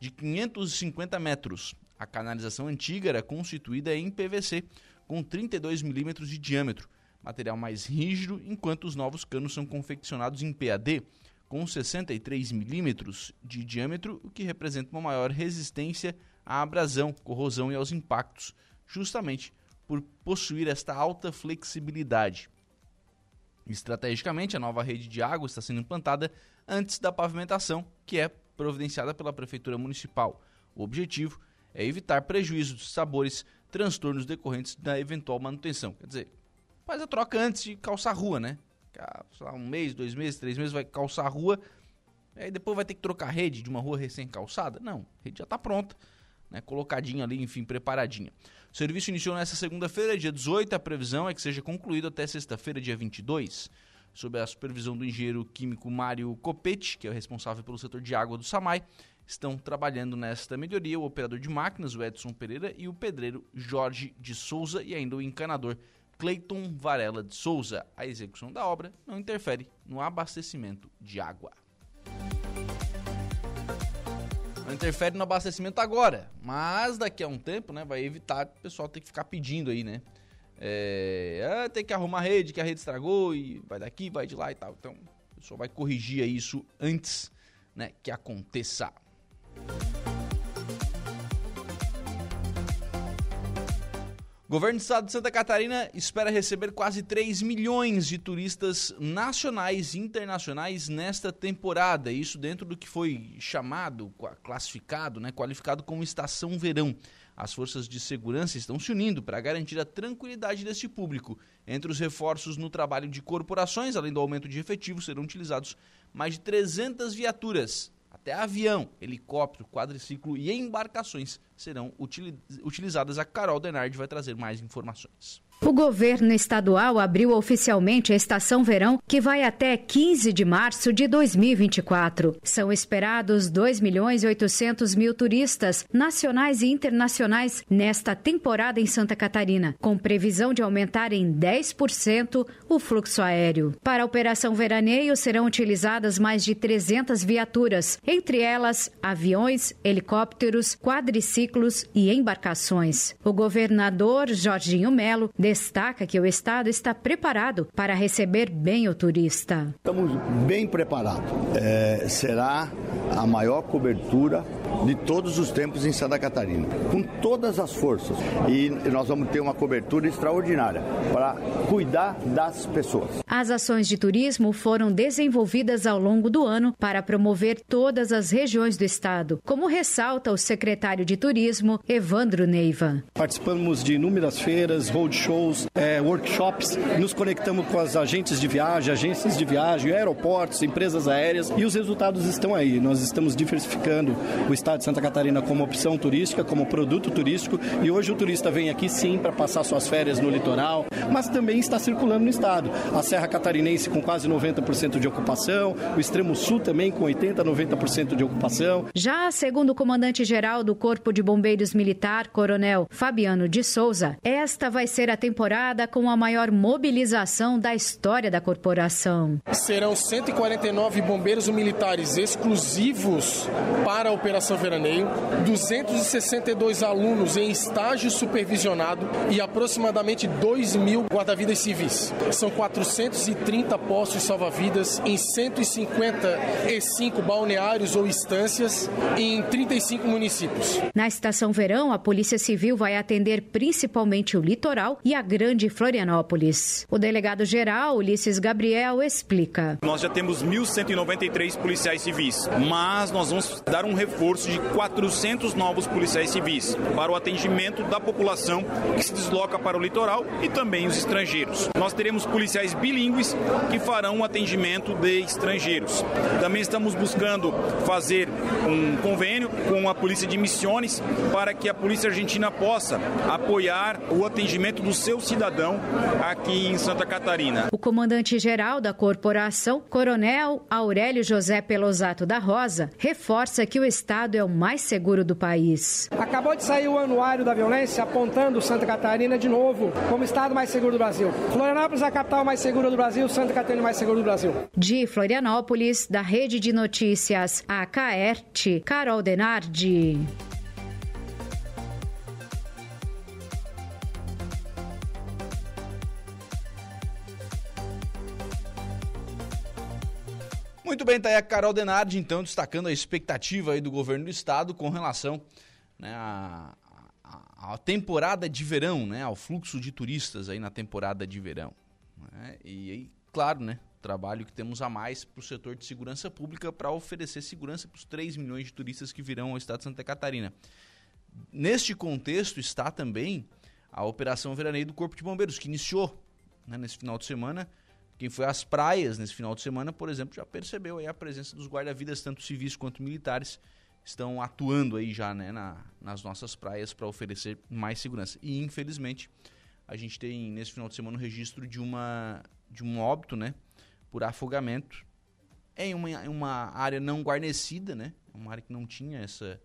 de 550 metros. A canalização antiga era constituída em PVC, com 32 milímetros de diâmetro, material mais rígido, enquanto os novos canos são confeccionados em PAD, com 63 milímetros de diâmetro, o que representa uma maior resistência à abrasão, corrosão e aos impactos, justamente por possuir esta alta flexibilidade. Estrategicamente, a nova rede de água está sendo implantada antes da pavimentação, que é providenciada pela Prefeitura Municipal. O objetivo é evitar prejuízos, sabores, transtornos decorrentes da eventual manutenção. Quer dizer, faz a troca antes de calçar a rua, né? Um mês, dois meses, três meses vai calçar a rua, aí depois vai ter que trocar a rede de uma rua recém-calçada? Não, a rede já está pronta, né? colocadinha ali, enfim, preparadinha. O serviço iniciou nesta segunda-feira, dia 18, a previsão é que seja concluído até sexta-feira, dia 22 sob a supervisão do engenheiro químico Mário Copete, que é o responsável pelo setor de água do SAMAI, estão trabalhando nesta melhoria o operador de máquinas, o Edson Pereira, e o pedreiro Jorge de Souza e ainda o encanador Cleiton Varela de Souza. A execução da obra não interfere no abastecimento de água. Não interfere no abastecimento agora, mas daqui a um tempo, né, vai evitar o pessoal ter que ficar pedindo aí, né? É, ah, tem que arrumar a rede, que a rede estragou e vai daqui, vai de lá e tal. Então, o pessoal vai corrigir isso antes, né, que aconteça. Governo do Estado de Santa Catarina espera receber quase 3 milhões de turistas nacionais e internacionais nesta temporada, isso dentro do que foi chamado, classificado, né, qualificado como estação verão. As forças de segurança estão se unindo para garantir a tranquilidade deste público. Entre os reforços no trabalho de corporações, além do aumento de efetivos, serão utilizados mais de 300 viaturas até avião, helicóptero, quadriciclo e embarcações serão utilizadas. A Carol Denardi vai trazer mais informações. O governo estadual abriu oficialmente a estação verão, que vai até 15 de março de 2024. São esperados 2 milhões e 800 mil turistas, nacionais e internacionais, nesta temporada em Santa Catarina, com previsão de aumentar em 10% o fluxo aéreo. Para a operação veraneio serão utilizadas mais de 300 viaturas, entre elas aviões, helicópteros, quadriciclos e embarcações. O governador Jorginho Melo destaca que o Estado está preparado para receber bem o turista. Estamos bem preparados. É, será a maior cobertura de todos os tempos em Santa Catarina, com todas as forças. E nós vamos ter uma cobertura extraordinária para cuidar das pessoas. As ações de turismo foram desenvolvidas ao longo do ano para promover todas as regiões do estado, como ressalta o secretário de Turismo, Evandro Neiva. Participamos de inúmeras feiras, roadshows, é, workshops, nos conectamos com as agentes de viagem, agências de viagem, aeroportos, empresas aéreas e os resultados estão aí. Nós estamos diversificando o estado de Santa Catarina como opção turística, como produto turístico, e hoje o turista vem aqui sim para passar suas férias no litoral, mas também está circulando no estado. A Serra Catarinense com quase 90% de ocupação, o extremo sul também com 80, 90% de ocupação. Já segundo o comandante-geral do Corpo de Bombeiros Militar, Coronel Fabiano de Souza, esta vai ser a temporada com a maior mobilização da história da corporação. Serão 149 bombeiros militares exclusivos para a operação Operação Veraneio, 262 alunos em estágio supervisionado e aproximadamente 2 mil guarda-vidas civis. São 430 postos salva-vidas em 155 balneários ou instâncias em 35 municípios. Na estação verão, a Polícia Civil vai atender principalmente o litoral e a Grande Florianópolis. O delegado-geral, Ulisses Gabriel, explica. Nós já temos 1.193 policiais civis, mas nós vamos dar um reforço reforço de 400 novos policiais civis para o atendimento da população que se desloca para o litoral e também os estrangeiros. Nós teremos policiais bilíngues que farão o atendimento de estrangeiros. Também estamos buscando fazer um convênio com a Polícia de Missões para que a Polícia Argentina possa apoiar o atendimento do seu cidadão aqui em Santa Catarina. O comandante-geral da corporação, Coronel Aurélio José Pelosato da Rosa, reforça que o Estado estado é o mais seguro do país. Acabou de sair o anuário da violência apontando Santa Catarina de novo como o estado mais seguro do Brasil. Florianópolis é a capital mais segura do Brasil, Santa Catarina é mais seguro do Brasil. De Florianópolis, da Rede de Notícias AKERT, Carol Denardi. Muito bem, tá aí a Carol Denardi, então, destacando a expectativa aí do governo do estado com relação né, à, à, temporada de verão, né, ao fluxo de turistas aí na temporada de verão. Né, e aí, claro, né, trabalho que temos a mais para o setor de segurança pública para oferecer segurança para os 3 milhões de turistas que virão ao estado de Santa Catarina. Neste contexto está também a Operação Veraneio do Corpo de Bombeiros, que iniciou né, nesse final de semana quem foi às praias nesse final de semana, por exemplo, já percebeu aí a presença dos guarda-vidas, tanto civis quanto militares, estão atuando aí já né, na, nas nossas praias para oferecer mais segurança. E infelizmente a gente tem nesse final de semana o registro de uma de um óbito, né, por afogamento em uma, uma área não guarnecida, né, uma área que não tinha essa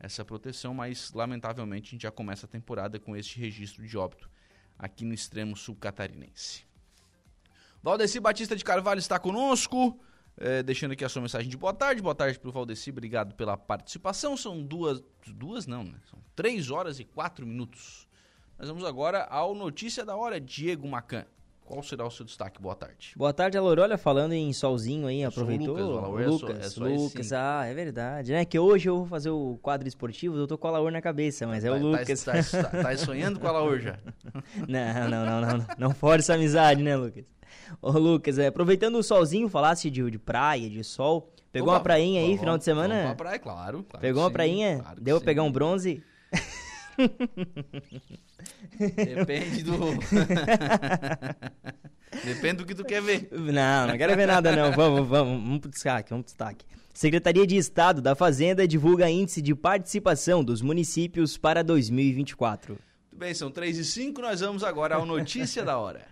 essa proteção, mas lamentavelmente a gente já começa a temporada com este registro de óbito aqui no extremo sul catarinense. Valdeci Batista de Carvalho está conosco, é, deixando aqui a sua mensagem de boa tarde. Boa tarde para o Valdeci, obrigado pela participação. São duas, duas não, né? São três horas e quatro minutos. Nós vamos agora ao Notícia da Hora, Diego Macan. Qual será o seu destaque? Boa tarde. Boa tarde, Alor. Olha, falando em solzinho aí, aproveitou. Lucas, Alaor é só- Lucas, é só Lucas, esse ah, é verdade, né? Que hoje eu vou fazer o quadro esportivo, eu tô com o Alaor na cabeça, mas é o Tá- Lucas. Tá, tá, tá, tá sonhando com ela hoje já? Não, não, não, não, não. Não força a amizade, né, Lucas? Ô, Lucas, é, aproveitando o solzinho, falasse de, de praia, de sol. Pegou Opa, uma prainha aí, vamos- final de semana? Vamos pra praia, claro. claro Pegou uma sim, prainha? claro Deu pra pegar um bronze? Depende do. Depende do que tu quer ver. Não, não quero ver nada não. Vamos, vamos, vamos pro destaque, vamos pro destaque. Secretaria de Estado da Fazenda divulga índice de participação dos municípios para 2024. Muito bem, são 3 e 5, nós vamos agora ao Notícia da Hora.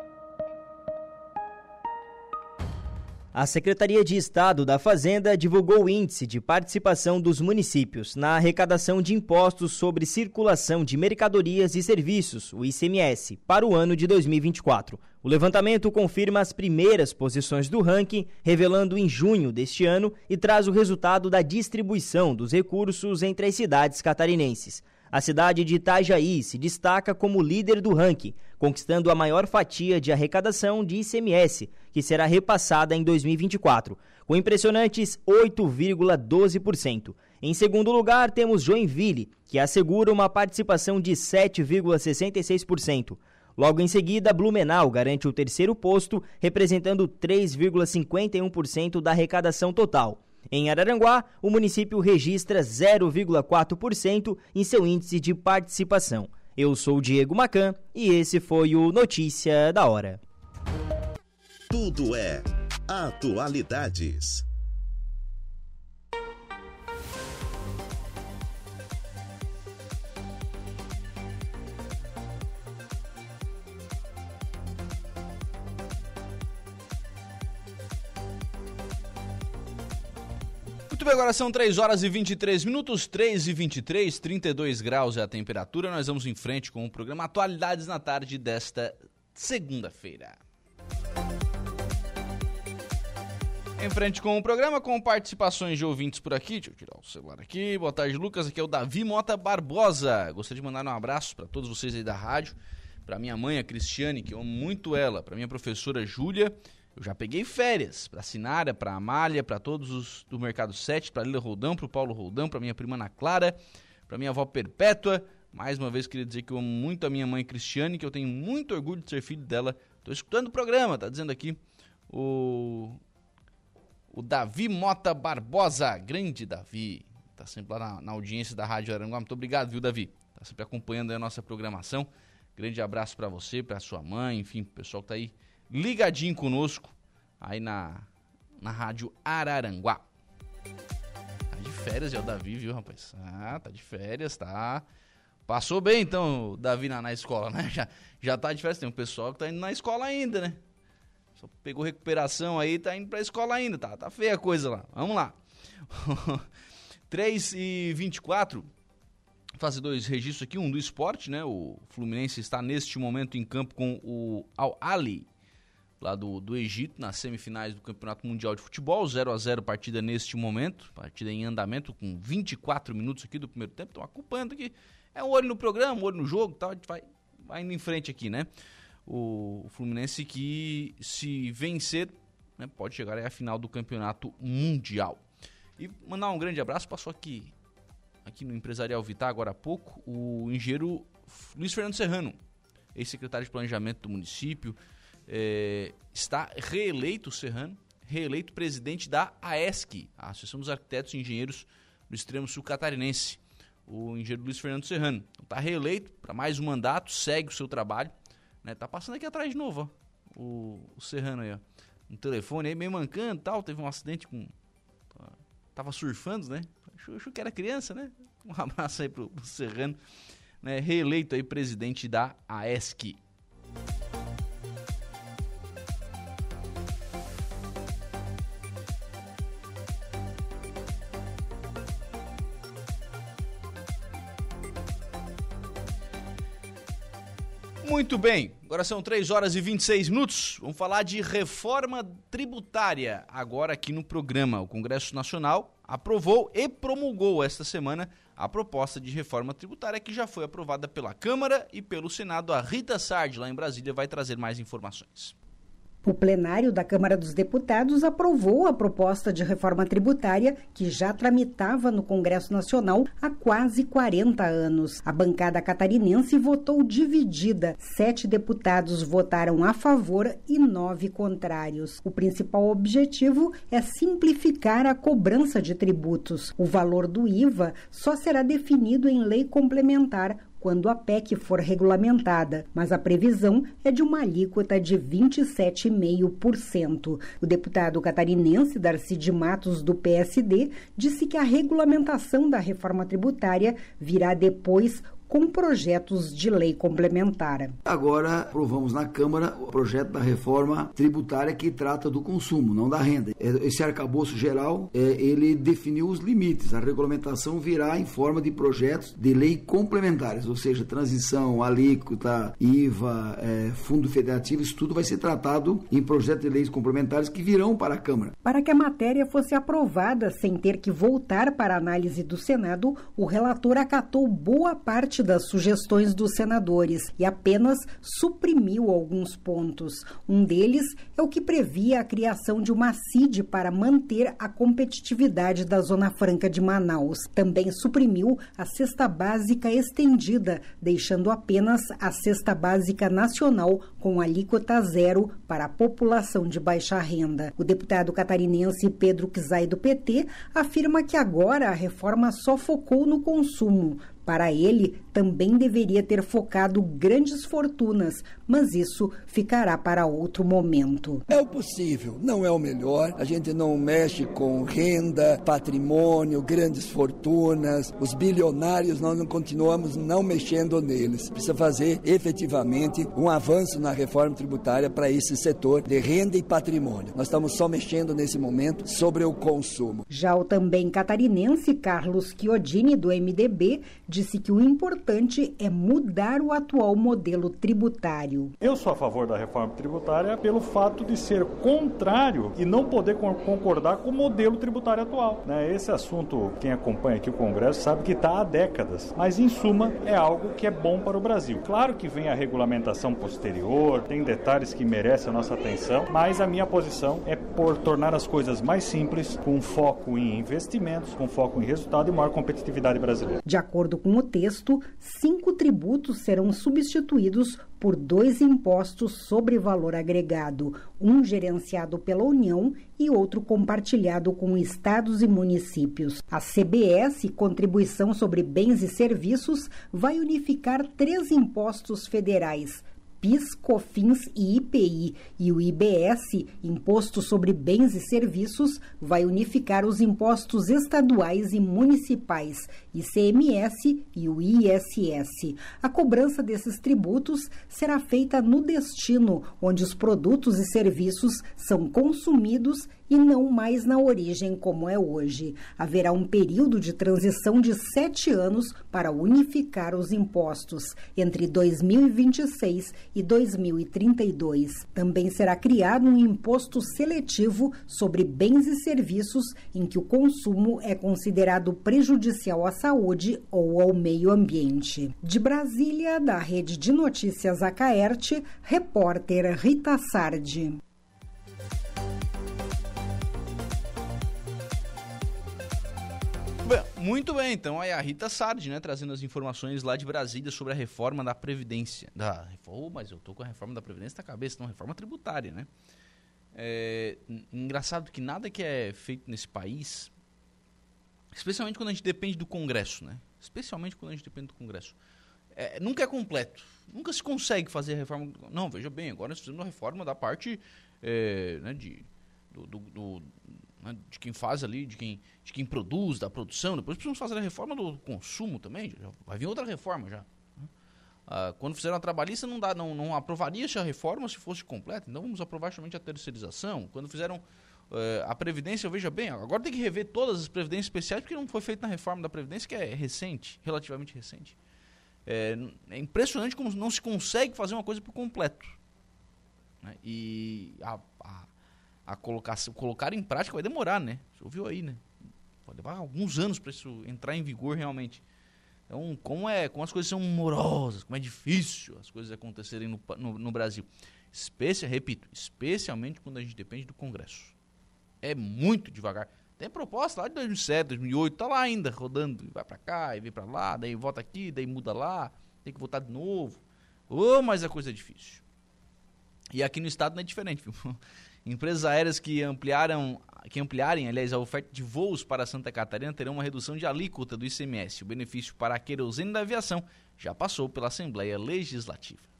A Secretaria de Estado da Fazenda divulgou o índice de participação dos municípios na arrecadação de impostos sobre circulação de mercadorias e serviços, o ICMS, para o ano de 2024. O levantamento confirma as primeiras posições do ranking, revelando em junho deste ano e traz o resultado da distribuição dos recursos entre as cidades catarinenses. A cidade de Itajaí se destaca como líder do ranking, conquistando a maior fatia de arrecadação de ICMS, que será repassada em 2024, com impressionantes 8,12%. Em segundo lugar, temos Joinville, que assegura uma participação de 7,66%. Logo em seguida, Blumenau garante o terceiro posto, representando 3,51% da arrecadação total. Em Araranguá, o município registra 0,4% em seu índice de participação. Eu sou Diego Macan e esse foi o Notícia da Hora. Tudo é atualidades. Muito bem, agora são 3 horas e 23 minutos, 3 e 23, 32 graus é a temperatura. Nós vamos em frente com o programa Atualidades na tarde desta segunda-feira. Em frente com o programa, com participações de ouvintes por aqui. Deixa eu tirar o celular aqui. Boa tarde, Lucas. Aqui é o Davi Mota Barbosa. Gostaria de mandar um abraço para todos vocês aí da rádio. Para minha mãe, a Cristiane, que eu amo muito ela. Para minha professora Júlia. Eu já peguei férias. Para a Sinara, para a Amália, para todos os do Mercado 7, para Lila Roldão, para o Paulo Roldão, para minha prima Ana Clara, para minha avó Perpétua. Mais uma vez, queria dizer que eu amo muito a minha mãe Cristiane, que eu tenho muito orgulho de ser filho dela. Estou escutando o programa, tá dizendo aqui o o Davi Mota Barbosa, grande Davi, tá sempre lá na, na audiência da Rádio Aranguá. Muito obrigado, viu, Davi? Tá sempre acompanhando a nossa programação. Grande abraço para você, para sua mãe, enfim, pro pessoal que tá aí ligadinho conosco aí na, na Rádio Araranguá. Tá de férias já o Davi, viu, rapaz? Ah, tá de férias, tá. Passou bem então o Davi na, na escola, né? Já, já tá de férias. Tem um pessoal que tá indo na escola ainda, né? Só pegou recuperação aí, tá indo pra escola ainda, tá? Tá feia a coisa lá. Vamos lá. 3 e 24 fazer dois registros aqui, um do esporte, né? O Fluminense está neste momento em campo com o Al Ali, lá do, do Egito, nas semifinais do Campeonato Mundial de Futebol, 0 a 0 partida neste momento, partida em andamento com 24 minutos aqui do primeiro tempo, estão acompanhando aqui. É um olho no programa, um olho no jogo, tal, a gente vai, vai indo em frente aqui, né? O, o Fluminense que se vencer, né, pode chegar à final do Campeonato Mundial. E mandar um grande abraço, passou aqui aqui no Empresarial Vitar agora há pouco, o engenheiro Luiz Fernando Serrano, ex-secretário de Planejamento do município, é, está reeleito Serrano, reeleito presidente da AESC, a Associação dos Arquitetos e Engenheiros do Extremo Sul Catarinense, o engenheiro Luiz Fernando Serrano. Está reeleito para mais um mandato, segue o seu trabalho, né? Tá passando aqui atrás de novo, ó, o, o Serrano aí, ó, no telefone aí, meio mancando tal, teve um acidente com... Tava surfando, né? Achou, achou que era criança, né? Um abraço aí pro, pro Serrano, né? Reeleito aí presidente da AESC. Muito bem, agora são 3 horas e 26 minutos. Vamos falar de reforma tributária agora aqui no programa. O Congresso Nacional aprovou e promulgou esta semana a proposta de reforma tributária que já foi aprovada pela Câmara e pelo Senado. A Rita Sard, lá em Brasília, vai trazer mais informações. O plenário da Câmara dos Deputados aprovou a proposta de reforma tributária que já tramitava no Congresso Nacional há quase 40 anos. A bancada catarinense votou dividida. Sete deputados votaram a favor e nove contrários. O principal objetivo é simplificar a cobrança de tributos. O valor do IVA só será definido em lei complementar quando a PEC for regulamentada, mas a previsão é de uma alíquota de 27,5%. O deputado catarinense Darcy de Matos, do PSD, disse que a regulamentação da reforma tributária virá depois com projetos de lei complementar. Agora aprovamos na Câmara o projeto da reforma tributária que trata do consumo, não da renda. É, esse arcabouço geral, é, ele definiu os limites. A regulamentação virá em forma de projetos de lei complementares, ou seja, transição, alíquota, IVA, é, fundo federativo, isso tudo vai ser tratado em projetos de leis complementares que virão para a Câmara. Para que a matéria fosse aprovada sem ter que voltar para análise do Senado, o relator acatou boa parte parte das sugestões dos senadores e apenas suprimiu alguns pontos. Um deles é o que previa a criação de uma CID para manter a competitividade da Zona Franca de Manaus. Também suprimiu a cesta básica estendida, deixando apenas a cesta básica nacional com alíquota zero para a população de baixa renda. O deputado catarinense Pedro Kizai do PT afirma que agora a reforma só focou no consumo, para ele, também deveria ter focado grandes fortunas, mas isso ficará para outro momento. É o possível, não é o melhor. A gente não mexe com renda, patrimônio, grandes fortunas. Os bilionários, nós não continuamos não mexendo neles. Precisa fazer efetivamente um avanço na reforma tributária para esse setor de renda e patrimônio. Nós estamos só mexendo nesse momento sobre o consumo. Já o também catarinense Carlos Chiodini, do MDB, disse que o importante é mudar o atual modelo tributário. Eu sou a favor da reforma tributária pelo fato de ser contrário e não poder concordar com o modelo tributário atual. Né? Esse assunto, quem acompanha aqui o Congresso sabe que está há décadas, mas em suma é algo que é bom para o Brasil. Claro que vem a regulamentação posterior, tem detalhes que merecem a nossa atenção, mas a minha posição é por tornar as coisas mais simples, com foco em investimentos, com foco em resultado e maior competitividade brasileira. De acordo com o texto, cinco tributos serão substituídos por dois impostos sobre valor agregado, um gerenciado pela União e outro compartilhado com estados e municípios. A CBS, Contribuição sobre Bens e Serviços, vai unificar três impostos federais PIS, COFINS e IPI e o IBS, Imposto sobre Bens e Serviços, vai unificar os impostos estaduais e municipais, ICMS e o ISS. A cobrança desses tributos será feita no destino, onde os produtos e serviços são consumidos e não mais na origem como é hoje. Haverá um período de transição de sete anos para unificar os impostos entre 2026 e 2032. Também será criado um imposto seletivo sobre bens e serviços em que o consumo é considerado prejudicial à saúde ou ao meio ambiente. De Brasília, da Rede de Notícias Acaerte, repórter Rita Sardi. Muito bem, então aí a Rita Sardi, né, trazendo as informações lá de Brasília sobre a reforma da Previdência. Da, oh, mas eu tô com a reforma da Previdência na cabeça, não, reforma tributária, né? É, engraçado que nada que é feito nesse país, especialmente quando a gente depende do Congresso, né? Especialmente quando a gente depende do Congresso, é, nunca é completo. Nunca se consegue fazer a reforma. Não, veja bem, agora nós fizemos uma reforma da parte é, né, de, do, do, do né, de quem faz ali, de quem, de quem produz, da produção. Depois precisamos fazer a reforma do consumo também. Já vai vir outra reforma já. Né. Ah, quando fizeram a trabalhista, não, dá, não, não aprovaria-se a reforma se fosse completa. Então vamos aprovar somente a terceirização. Quando fizeram Uh, a Previdência, veja bem, agora tem que rever todas as Previdências especiais, porque não foi feito na reforma da Previdência, que é recente, relativamente recente. É, é impressionante como não se consegue fazer uma coisa por completo. Né? E a, a, a colocar, em prática vai demorar, né? Você ouviu aí, né? Vai levar alguns anos para isso entrar em vigor realmente. Então, como, é, como as coisas são morosas, como é difícil as coisas acontecerem no, no, no Brasil. Especia, repito, especialmente quando a gente depende do Congresso. É muito devagar. Tem proposta lá de 2007, 2008, tá lá ainda rodando, vai para cá e vem para lá, daí vota aqui, daí muda lá, tem que votar de novo. Oh, mas a coisa é difícil. E aqui no estado não é diferente, viu? Empresas aéreas que ampliaram que ampliarem, aliás, a oferta de voos para Santa Catarina terão uma redução de alíquota do ICMS. O benefício para a querosene da aviação já passou pela Assembleia Legislativa.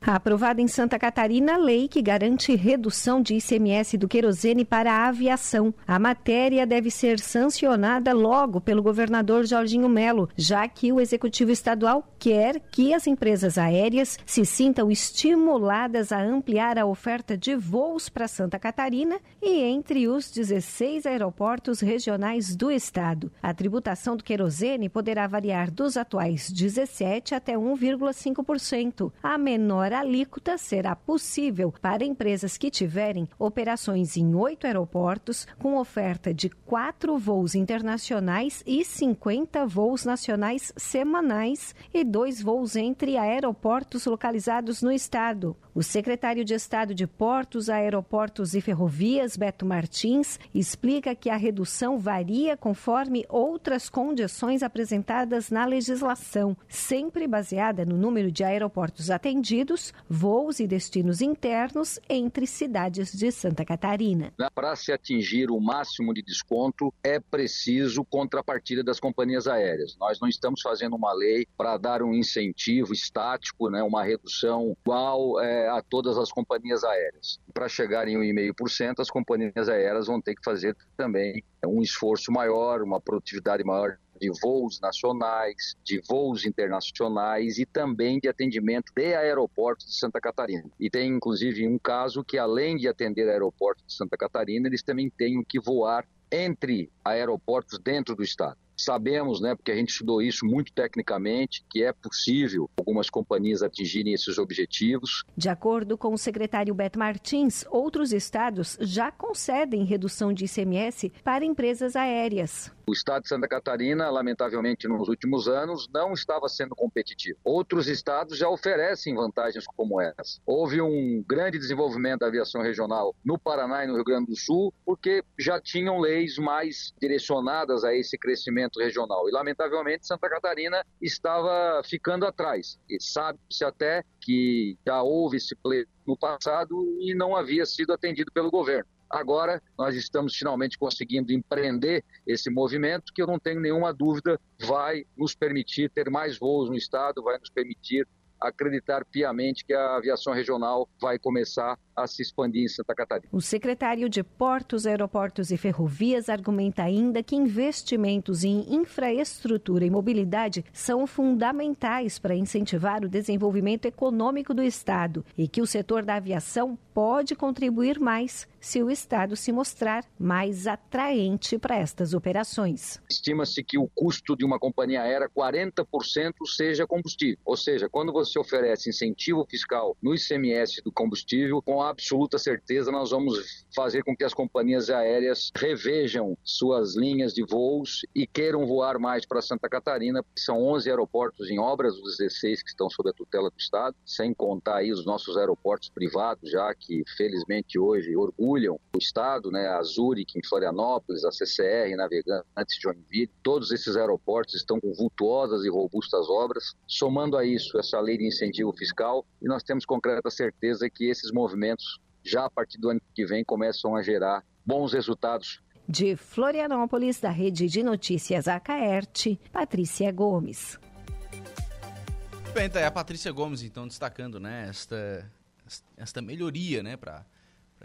Aprovada em Santa Catarina lei que garante redução de ICMS do querosene para a aviação. A matéria deve ser sancionada logo pelo governador Jorginho Melo, já que o executivo estadual quer que as empresas aéreas se sintam estimuladas a ampliar a oferta de voos para Santa Catarina e entre os 16 aeroportos regionais do estado. A tributação do querosene poderá variar dos atuais 17 até 1,5%. A menor menor alíquota será possível para empresas que tiverem operações em oito aeroportos, com oferta de quatro voos internacionais e 50 voos nacionais semanais e dois voos entre aeroportos localizados no estado. O secretário de Estado de Portos, Aeroportos e Ferrovias, Beto Martins, explica que a redução varia conforme outras condições apresentadas na legislação, sempre baseada no número de aeroportos atendidos, voos e destinos internos entre cidades de Santa Catarina. Para se atingir o máximo de desconto, é preciso contrapartida das companhias aéreas. Nós não estamos fazendo uma lei para dar um incentivo estático, né, uma redução igual. É, a todas as companhias aéreas. Para chegar em 1,5%, as companhias aéreas vão ter que fazer também um esforço maior, uma produtividade maior de voos nacionais, de voos internacionais e também de atendimento de aeroportos de Santa Catarina. E tem inclusive um caso que além de atender aeroportos de Santa Catarina, eles também têm que voar entre aeroportos dentro do estado. Sabemos, né, porque a gente estudou isso muito tecnicamente, que é possível algumas companhias atingirem esses objetivos. De acordo com o secretário Beto Martins, outros estados já concedem redução de ICMS para empresas aéreas. O estado de Santa Catarina, lamentavelmente, nos últimos anos, não estava sendo competitivo. Outros estados já oferecem vantagens como essa. Houve um grande desenvolvimento da aviação regional no Paraná e no Rio Grande do Sul, porque já tinham leis mais direcionadas a esse crescimento regional. E, lamentavelmente, Santa Catarina estava ficando atrás. E sabe-se até que já houve esse pleito no passado e não havia sido atendido pelo governo. Agora nós estamos finalmente conseguindo empreender esse movimento que eu não tenho nenhuma dúvida vai nos permitir ter mais voos no estado, vai nos permitir acreditar piamente que a aviação regional vai começar a se expandir em Santa Catarina. O secretário de Portos, Aeroportos e Ferrovias argumenta ainda que investimentos em infraestrutura e mobilidade são fundamentais para incentivar o desenvolvimento econômico do Estado e que o setor da aviação pode contribuir mais se o Estado se mostrar mais atraente para estas operações. Estima-se que o custo de uma companhia aérea, 40% seja combustível. Ou seja, quando você oferece incentivo fiscal no ICMS do combustível, com absoluta certeza nós vamos fazer com que as companhias aéreas revejam suas linhas de voos e queiram voar mais para Santa Catarina. São 11 aeroportos em obras, os 16 que estão sob a tutela do Estado, sem contar aí os nossos aeroportos privados já que felizmente hoje orgulham o Estado, né? A Zurich em Florianópolis, a CCR Navegantes de Joinville, todos esses aeroportos estão com vultuosas e robustas obras. Somando a isso essa lei de incentivo fiscal, e nós temos concreta certeza que esses movimentos, já a partir do ano que vem, começam a gerar bons resultados de Florianópolis, da Rede de Notícias Acaerte, Patrícia Gomes. Bem, tá aí a Patrícia Gomes, então, destacando né, esta esta melhoria, né, para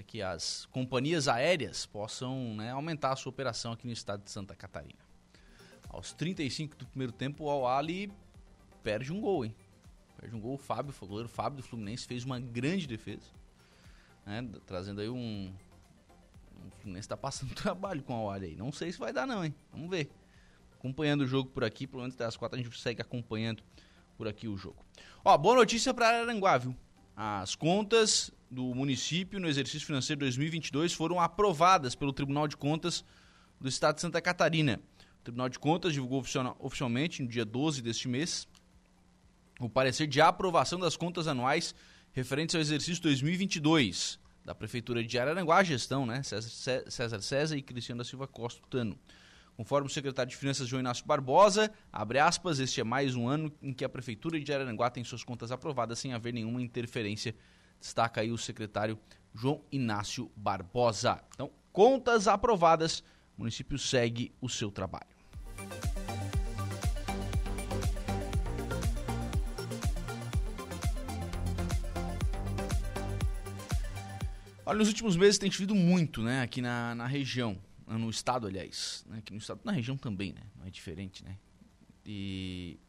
que as companhias aéreas possam né, aumentar a sua operação aqui no estado de Santa Catarina. Aos 35 do primeiro tempo, o Al-Ali perde um gol, hein? Perde um gol, o Fábio, o goleiro Fábio do Fluminense fez uma grande defesa, né, trazendo aí um... O Fluminense está passando trabalho com o Al-Ali aí. Não sei se vai dar não, hein? Vamos ver. Acompanhando o jogo por aqui, pelo menos até as quatro a gente segue acompanhando por aqui o jogo. Ó, boa notícia para Araranguá, viu? As contas do município no exercício financeiro 2022 foram aprovadas pelo Tribunal de Contas do Estado de Santa Catarina. O Tribunal de Contas divulgou oficialmente no dia 12 deste mês o parecer de aprovação das contas anuais referentes ao exercício 2022 da Prefeitura de Araranguá, gestão, né? César, César César e Cristiano da Silva Costa Tano. Conforme o secretário de Finanças João Inácio Barbosa, abre aspas, este é mais um ano em que a Prefeitura de Araranguá tem suas contas aprovadas sem haver nenhuma interferência. Destaca aí o secretário João Inácio Barbosa. Então, contas aprovadas, o município segue o seu trabalho. Olha, nos últimos meses tem chovido muito, né, aqui na, na região, no estado, aliás, né, aqui no estado, na região também, né, não é diferente, né, e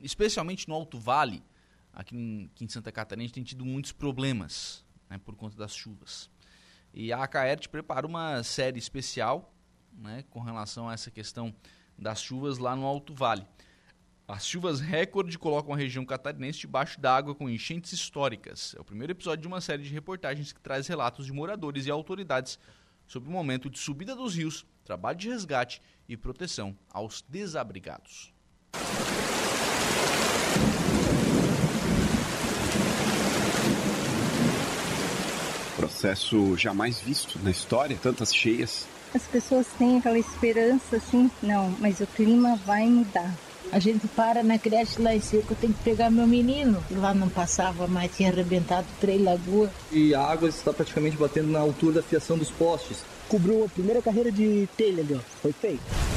especialmente no Alto Vale, aqui em, aqui em Santa Catarina, a gente tem tido muitos problemas, né, por conta das chuvas. E a ACAERT prepara uma série especial, né, com relação a essa questão das chuvas lá no Alto Vale. As chuvas recorde colocam a região catarinense debaixo d'água com enchentes históricas. É o primeiro episódio de uma série de reportagens que traz relatos de moradores e autoridades sobre o momento de subida dos rios, trabalho de resgate e proteção aos desabrigados. Processo jamais visto na história, tantas cheias. As pessoas têm aquela esperança assim, não, mas o clima vai mudar a gente para na creche lá em Seco, eu tenho que pegar meu menino. Lá não passava mais, tinha arrebentado três lagoas. E a água está praticamente batendo na altura da fiação dos postes. Cobriu a primeira carreira de telha ali, ó. Foi feito.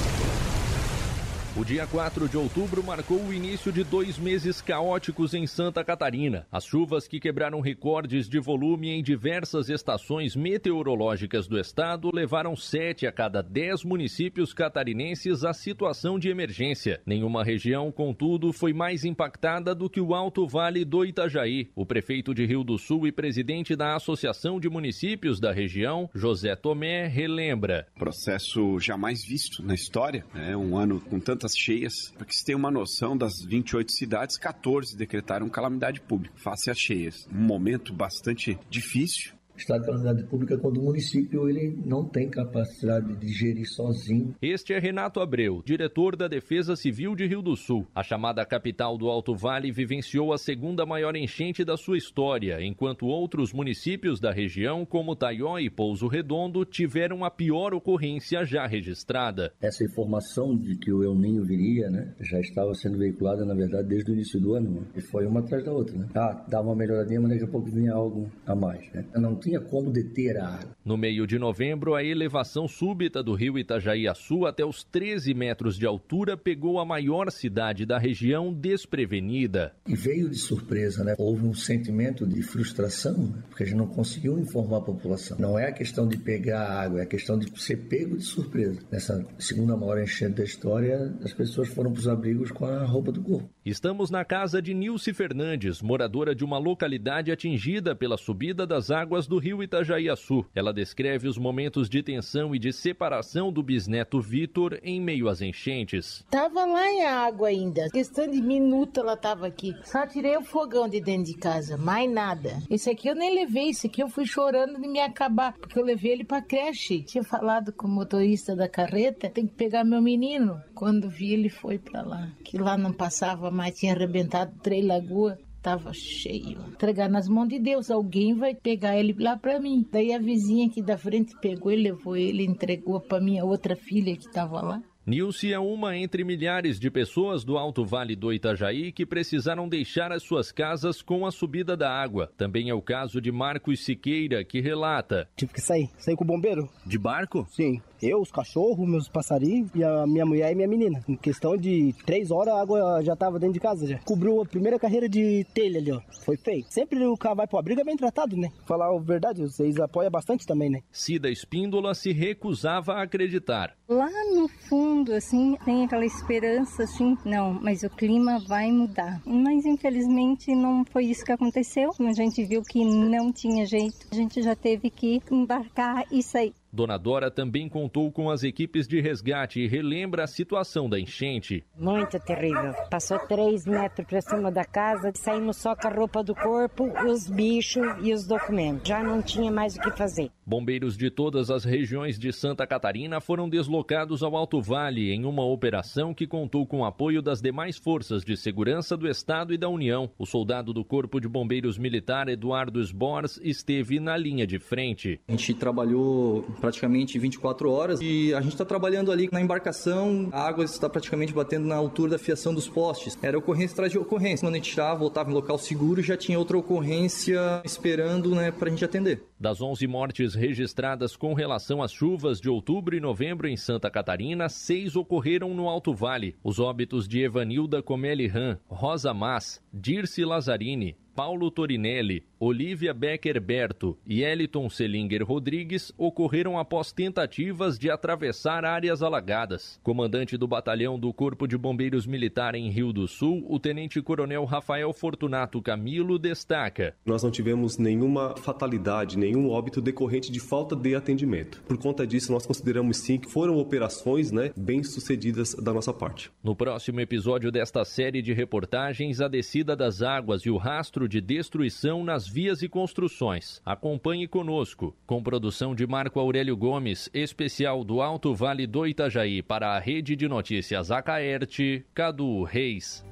O dia 4 de outubro marcou o início de dois meses caóticos em Santa Catarina. As chuvas que quebraram recordes de volume em diversas estações meteorológicas do estado levaram sete a cada dez municípios catarinenses à situação de emergência. Nenhuma região, contudo, foi mais impactada do que o Alto Vale do Itajaí. O prefeito de Rio do Sul e presidente da Associação de Municípios da região, José Tomé, relembra. Processo jamais visto na história, é um ano com tanta tantas cheias. Para que se tenha uma noção, das 28 cidades, 14 decretaram calamidade pública face às cheias. Um momento bastante difícil estado de calamidade pública quando o município ele não tem capacidade de gerir sozinho. Este é Renato Abreu, diretor da Defesa Civil de Rio do Sul. A chamada capital do Alto Vale vivenciou a segunda maior enchente da sua história, enquanto outros municípios da região, como Taió e Pouso Redondo, tiveram a pior ocorrência já registrada. Essa informação de que o El Ninho viria, né, já estava sendo veiculada, na verdade, desde o início do ano, e foi uma atrás da outra, né? Ah, dava uma melhoradinha, mas daqui a pouco vinha algo a mais, né? Não tinha como deter a água. No meio de novembro, a elevação súbita do rio Itajaiaçu até os 13 metros de altura pegou a maior cidade da região desprevenida. E veio de surpresa, né? Houve um sentimento de frustração, né? porque a gente não conseguiu informar a população. Não é a questão de pegar a água, é a questão de ser pego de surpresa. Nessa segunda maior enchente da história, as pessoas foram para os abrigos com a roupa do corpo. Estamos na casa de Nilce Fernandes, moradora de uma localidade atingida pela subida das águas do rio Itajaiaçu. Ela descreve os momentos de tensão e de separação do bisneto Vitor em meio às enchentes. Tava lá em água ainda. Questão de minuto ela tava aqui. Só tirei o fogão de dentro de casa, mais nada. Esse aqui eu nem levei, esse aqui eu fui chorando de me acabar, porque eu levei ele pra creche. Tinha falado com o motorista da carreta, tem que pegar meu menino. Quando vi, ele foi para lá. Que lá não passava mais, tinha arrebentado três lagoas tava cheio. Entregar nas mãos de Deus, alguém vai pegar ele lá para mim. Daí a vizinha aqui da frente pegou e levou ele, entregou para minha outra filha que tava lá. Nilce é uma entre milhares de pessoas do Alto Vale do Itajaí que precisaram deixar as suas casas com a subida da água. Também é o caso de Marcos Siqueira, que relata. Tive que sair. Saí com o bombeiro. De barco? Sim. Eu, os cachorros, meus passarinhos e a minha mulher e minha menina. Em questão de três horas a água já tava dentro de casa já. Cobriu a primeira carreira de telha ali, ó. Foi feio. Sempre o cara vai pro abrigo é bem tratado, né? Falar a verdade, vocês apoiam bastante também, né? Cida Espíndola se recusava a acreditar. Lá no fundo, assim, tem aquela esperança, assim, não, mas o clima vai mudar. Mas infelizmente não foi isso que aconteceu. A gente viu que não tinha jeito. A gente já teve que embarcar e sair. Dona Dora também contou com as equipes de resgate e relembra a situação da enchente. Muito terrível. Passou três metros para cima da casa, saímos só com a roupa do corpo, os bichos e os documentos. Já não tinha mais o que fazer. Bombeiros de todas as regiões de Santa Catarina foram deslocados ao Alto Vale em uma operação que contou com o apoio das demais forças de segurança do Estado e da União. O soldado do Corpo de Bombeiros Militar, Eduardo Sbors, esteve na linha de frente. A gente trabalhou praticamente 24 horas e a gente está trabalhando ali na embarcação, a água está praticamente batendo na altura da fiação dos postes. Era ocorrência atrás de ocorrência. Quando a gente tirava, voltava em local seguro, já tinha outra ocorrência esperando né, para a gente atender. Das 11 mortes registradas com relação às chuvas de outubro e novembro em Santa Catarina, seis ocorreram no Alto Vale. Os óbitos de Evanilda Comelli Ram, Rosa Mas, Dirce Lazzarini, Paulo Torinelli, Olivia Becker Berto e Eliton Selinger Rodrigues ocorreram após tentativas de atravessar áreas alagadas. Comandante do batalhão do Corpo de Bombeiros Militar em Rio do Sul, o tenente-coronel Rafael Fortunato Camilo destaca: Nós não tivemos nenhuma fatalidade, nenhum óbito decorrente de falta de atendimento. Por conta disso, nós consideramos sim que foram operações, né, bem sucedidas da nossa parte. No próximo episódio desta série de reportagens, a descida das águas e o rastro de destruição nas vias e construções. Acompanhe conosco, com produção de Marco Aurélio Gomes, especial do Alto Vale do Itajaí para a Rede de Notícias Acaerte, Cadu Reis.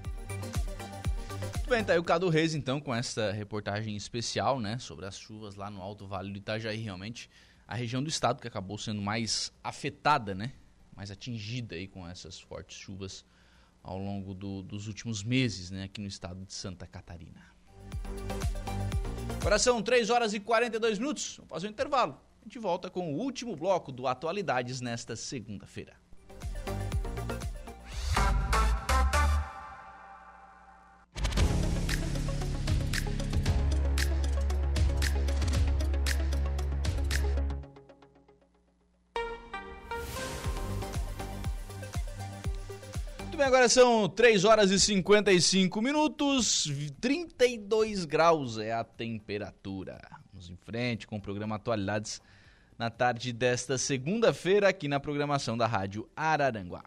Muito bem, tá aí o Cadu Reis, então, com essa reportagem especial, né, sobre as chuvas lá no Alto Vale do Itajaí, realmente a região do estado que acabou sendo mais afetada, né, mais atingida aí com essas fortes chuvas ao longo do, dos últimos meses, né, aqui no estado de Santa Catarina. Agora são 3 horas e 42 minutos, vamos fazer um intervalo. A gente volta com o último bloco do Atualidades nesta segunda-feira. Agora são 3 horas e 55 minutos, 32 graus é a temperatura. Vamos em frente com o programa Atualidades na tarde desta segunda-feira aqui na programação da Rádio Araranguá.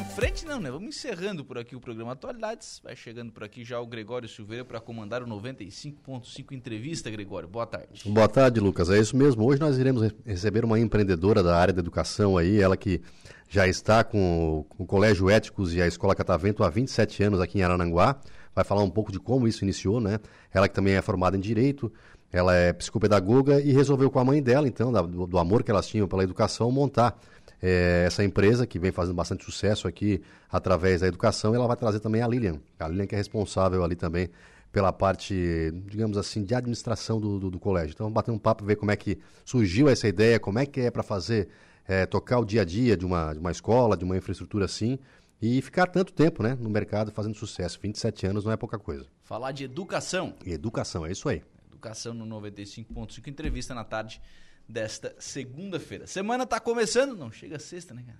Em frente não, né? Vamos encerrando por aqui o programa Atualidades. Vai chegando por aqui já o Gregório Silveira para comandar o 95.5 entrevista, Gregório. Boa tarde. Boa tarde, Lucas. É isso mesmo. Hoje nós iremos re- receber uma empreendedora da área da educação aí, ela que já está com o, Colégio Éticos e a Escola Catavento há 27 anos aqui em Arananguá. Vai falar um pouco de como isso iniciou, né? Ela que também é formada em Direito, ela é psicopedagoga e resolveu com a mãe dela, então, do amor que elas tinham pela educação, montar eh, essa empresa que vem fazendo bastante sucesso aqui através da educação. Ela vai trazer também a Lilian. A Lilian que é responsável ali também pela parte, digamos assim, de administração do, do, do colégio. Então, bater um papo, ver como é que surgiu essa ideia, como é que é para fazer, eh, tocar o dia a dia de uma, de uma escola, de uma infraestrutura assim, e ficar tanto tempo né, no mercado fazendo sucesso. 27 anos não é pouca coisa. Falar de educação. Educação, é isso aí. Educação no 95.5, entrevista na tarde desta segunda-feira. Semana tá começando, não chega a sexta, né, cara?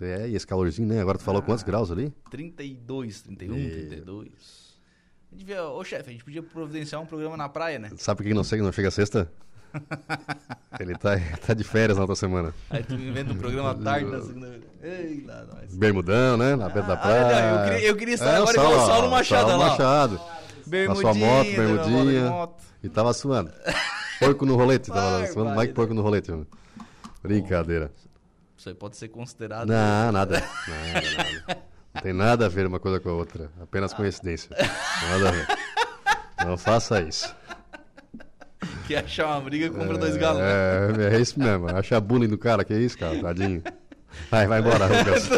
É, e esse calorzinho, né? Agora tu falou quantos graus ali? 32, 31, E- 32. A gente vê, ô chefe, a gente podia providenciar um programa na praia, né? Sabe por que não chega, não chega a sexta? Ele tá, tá de férias na outra semana. Aí tu inventa um programa à tarde na segunda-feira. Ei, lá nós. Bermudão, né? Na beira da Ah, praia. não, eu queria- eu queria estar É, agora igual o Saulo Machado Saulo lá, ó. Machado. Na sua moto, Bermudinha, bermudinha. E tava suando. Porco no rolete. Tava que porco no rolete. mano. Brincadeira. Isso aí pode ser considerado. Não, nada. Nada, nada. Não tem nada a ver uma coisa com a outra. Apenas coincidência. Nada a ver. Não faça isso. Que achar uma briga compra dois galos. né? É, é isso mesmo. Acha bullying do cara, que isso, cara? Tadinho. Vai, vai embora, Lucas.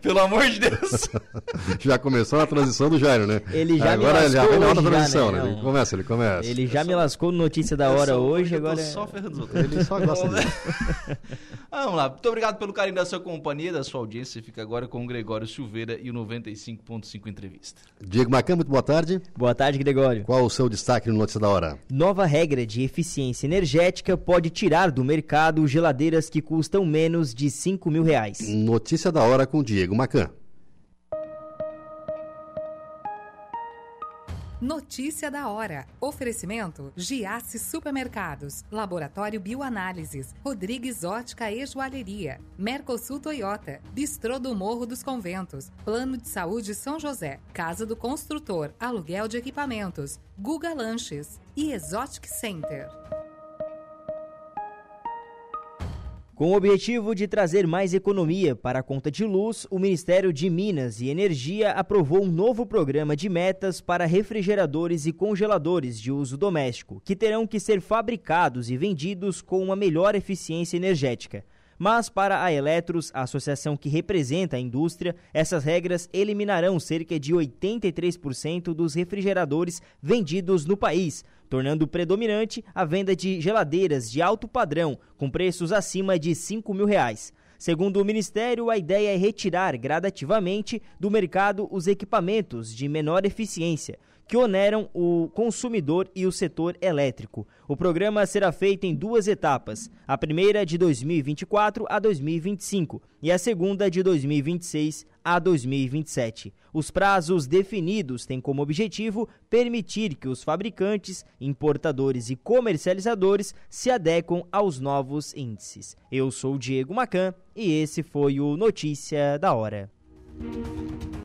Pelo amor de Deus. já começou na transição do Jairo, né? Ele já me Agora ele já lascou vem na hoje outra já, transição, né? né? Ele começa, ele começa. Ele já me lascou no notícia da hora só- hoje, agora. é- só ferrando os outros. Ele só gosta disso. Vamos lá. Muito obrigado pelo carinho da sua companhia, da sua audiência. Fica agora com o Gregório Silveira e o 95.5 Entrevista. Diego Macan, muito boa tarde. Boa tarde, Gregório. Qual o seu destaque no Notícia da Hora? Nova regra de eficiência energética pode tirar do mercado geladeiras que custam menos de 5 mil reais. Notícia da Hora com Diego Macan. Notícia da hora. Oferecimento: Giasse Supermercados, Laboratório Bioanálises, Rodrigues Ótica e Joalheria, Mercosul Toyota, Bistrô do Morro dos Conventos, Plano de Saúde São José, Casa do Construtor, Aluguel de Equipamentos, Guga Lanches. E Exotic Center. Com o objetivo de trazer mais economia para a conta de luz, o Ministério de Minas e Energia aprovou um novo programa de metas para refrigeradores e congeladores de uso doméstico, que terão que ser fabricados e vendidos com uma melhor eficiência energética. Mas para a Eletros, a associação que representa a indústria, essas regras eliminarão cerca de 83% dos refrigeradores vendidos no país, tornando predominante a venda de geladeiras de alto padrão, com preços acima de 5 mil reais. Segundo o Ministério, a ideia é retirar gradativamente do mercado os equipamentos de menor eficiência, que oneram o consumidor e o setor elétrico. O programa será feito em duas etapas: a primeira de 2024 a 2025 e a segunda de 2026 a 2027. Os prazos definidos têm como objetivo permitir que os fabricantes, importadores e comercializadores se adequem aos novos índices. Eu sou Diego Macan e esse foi o Notícia da Hora.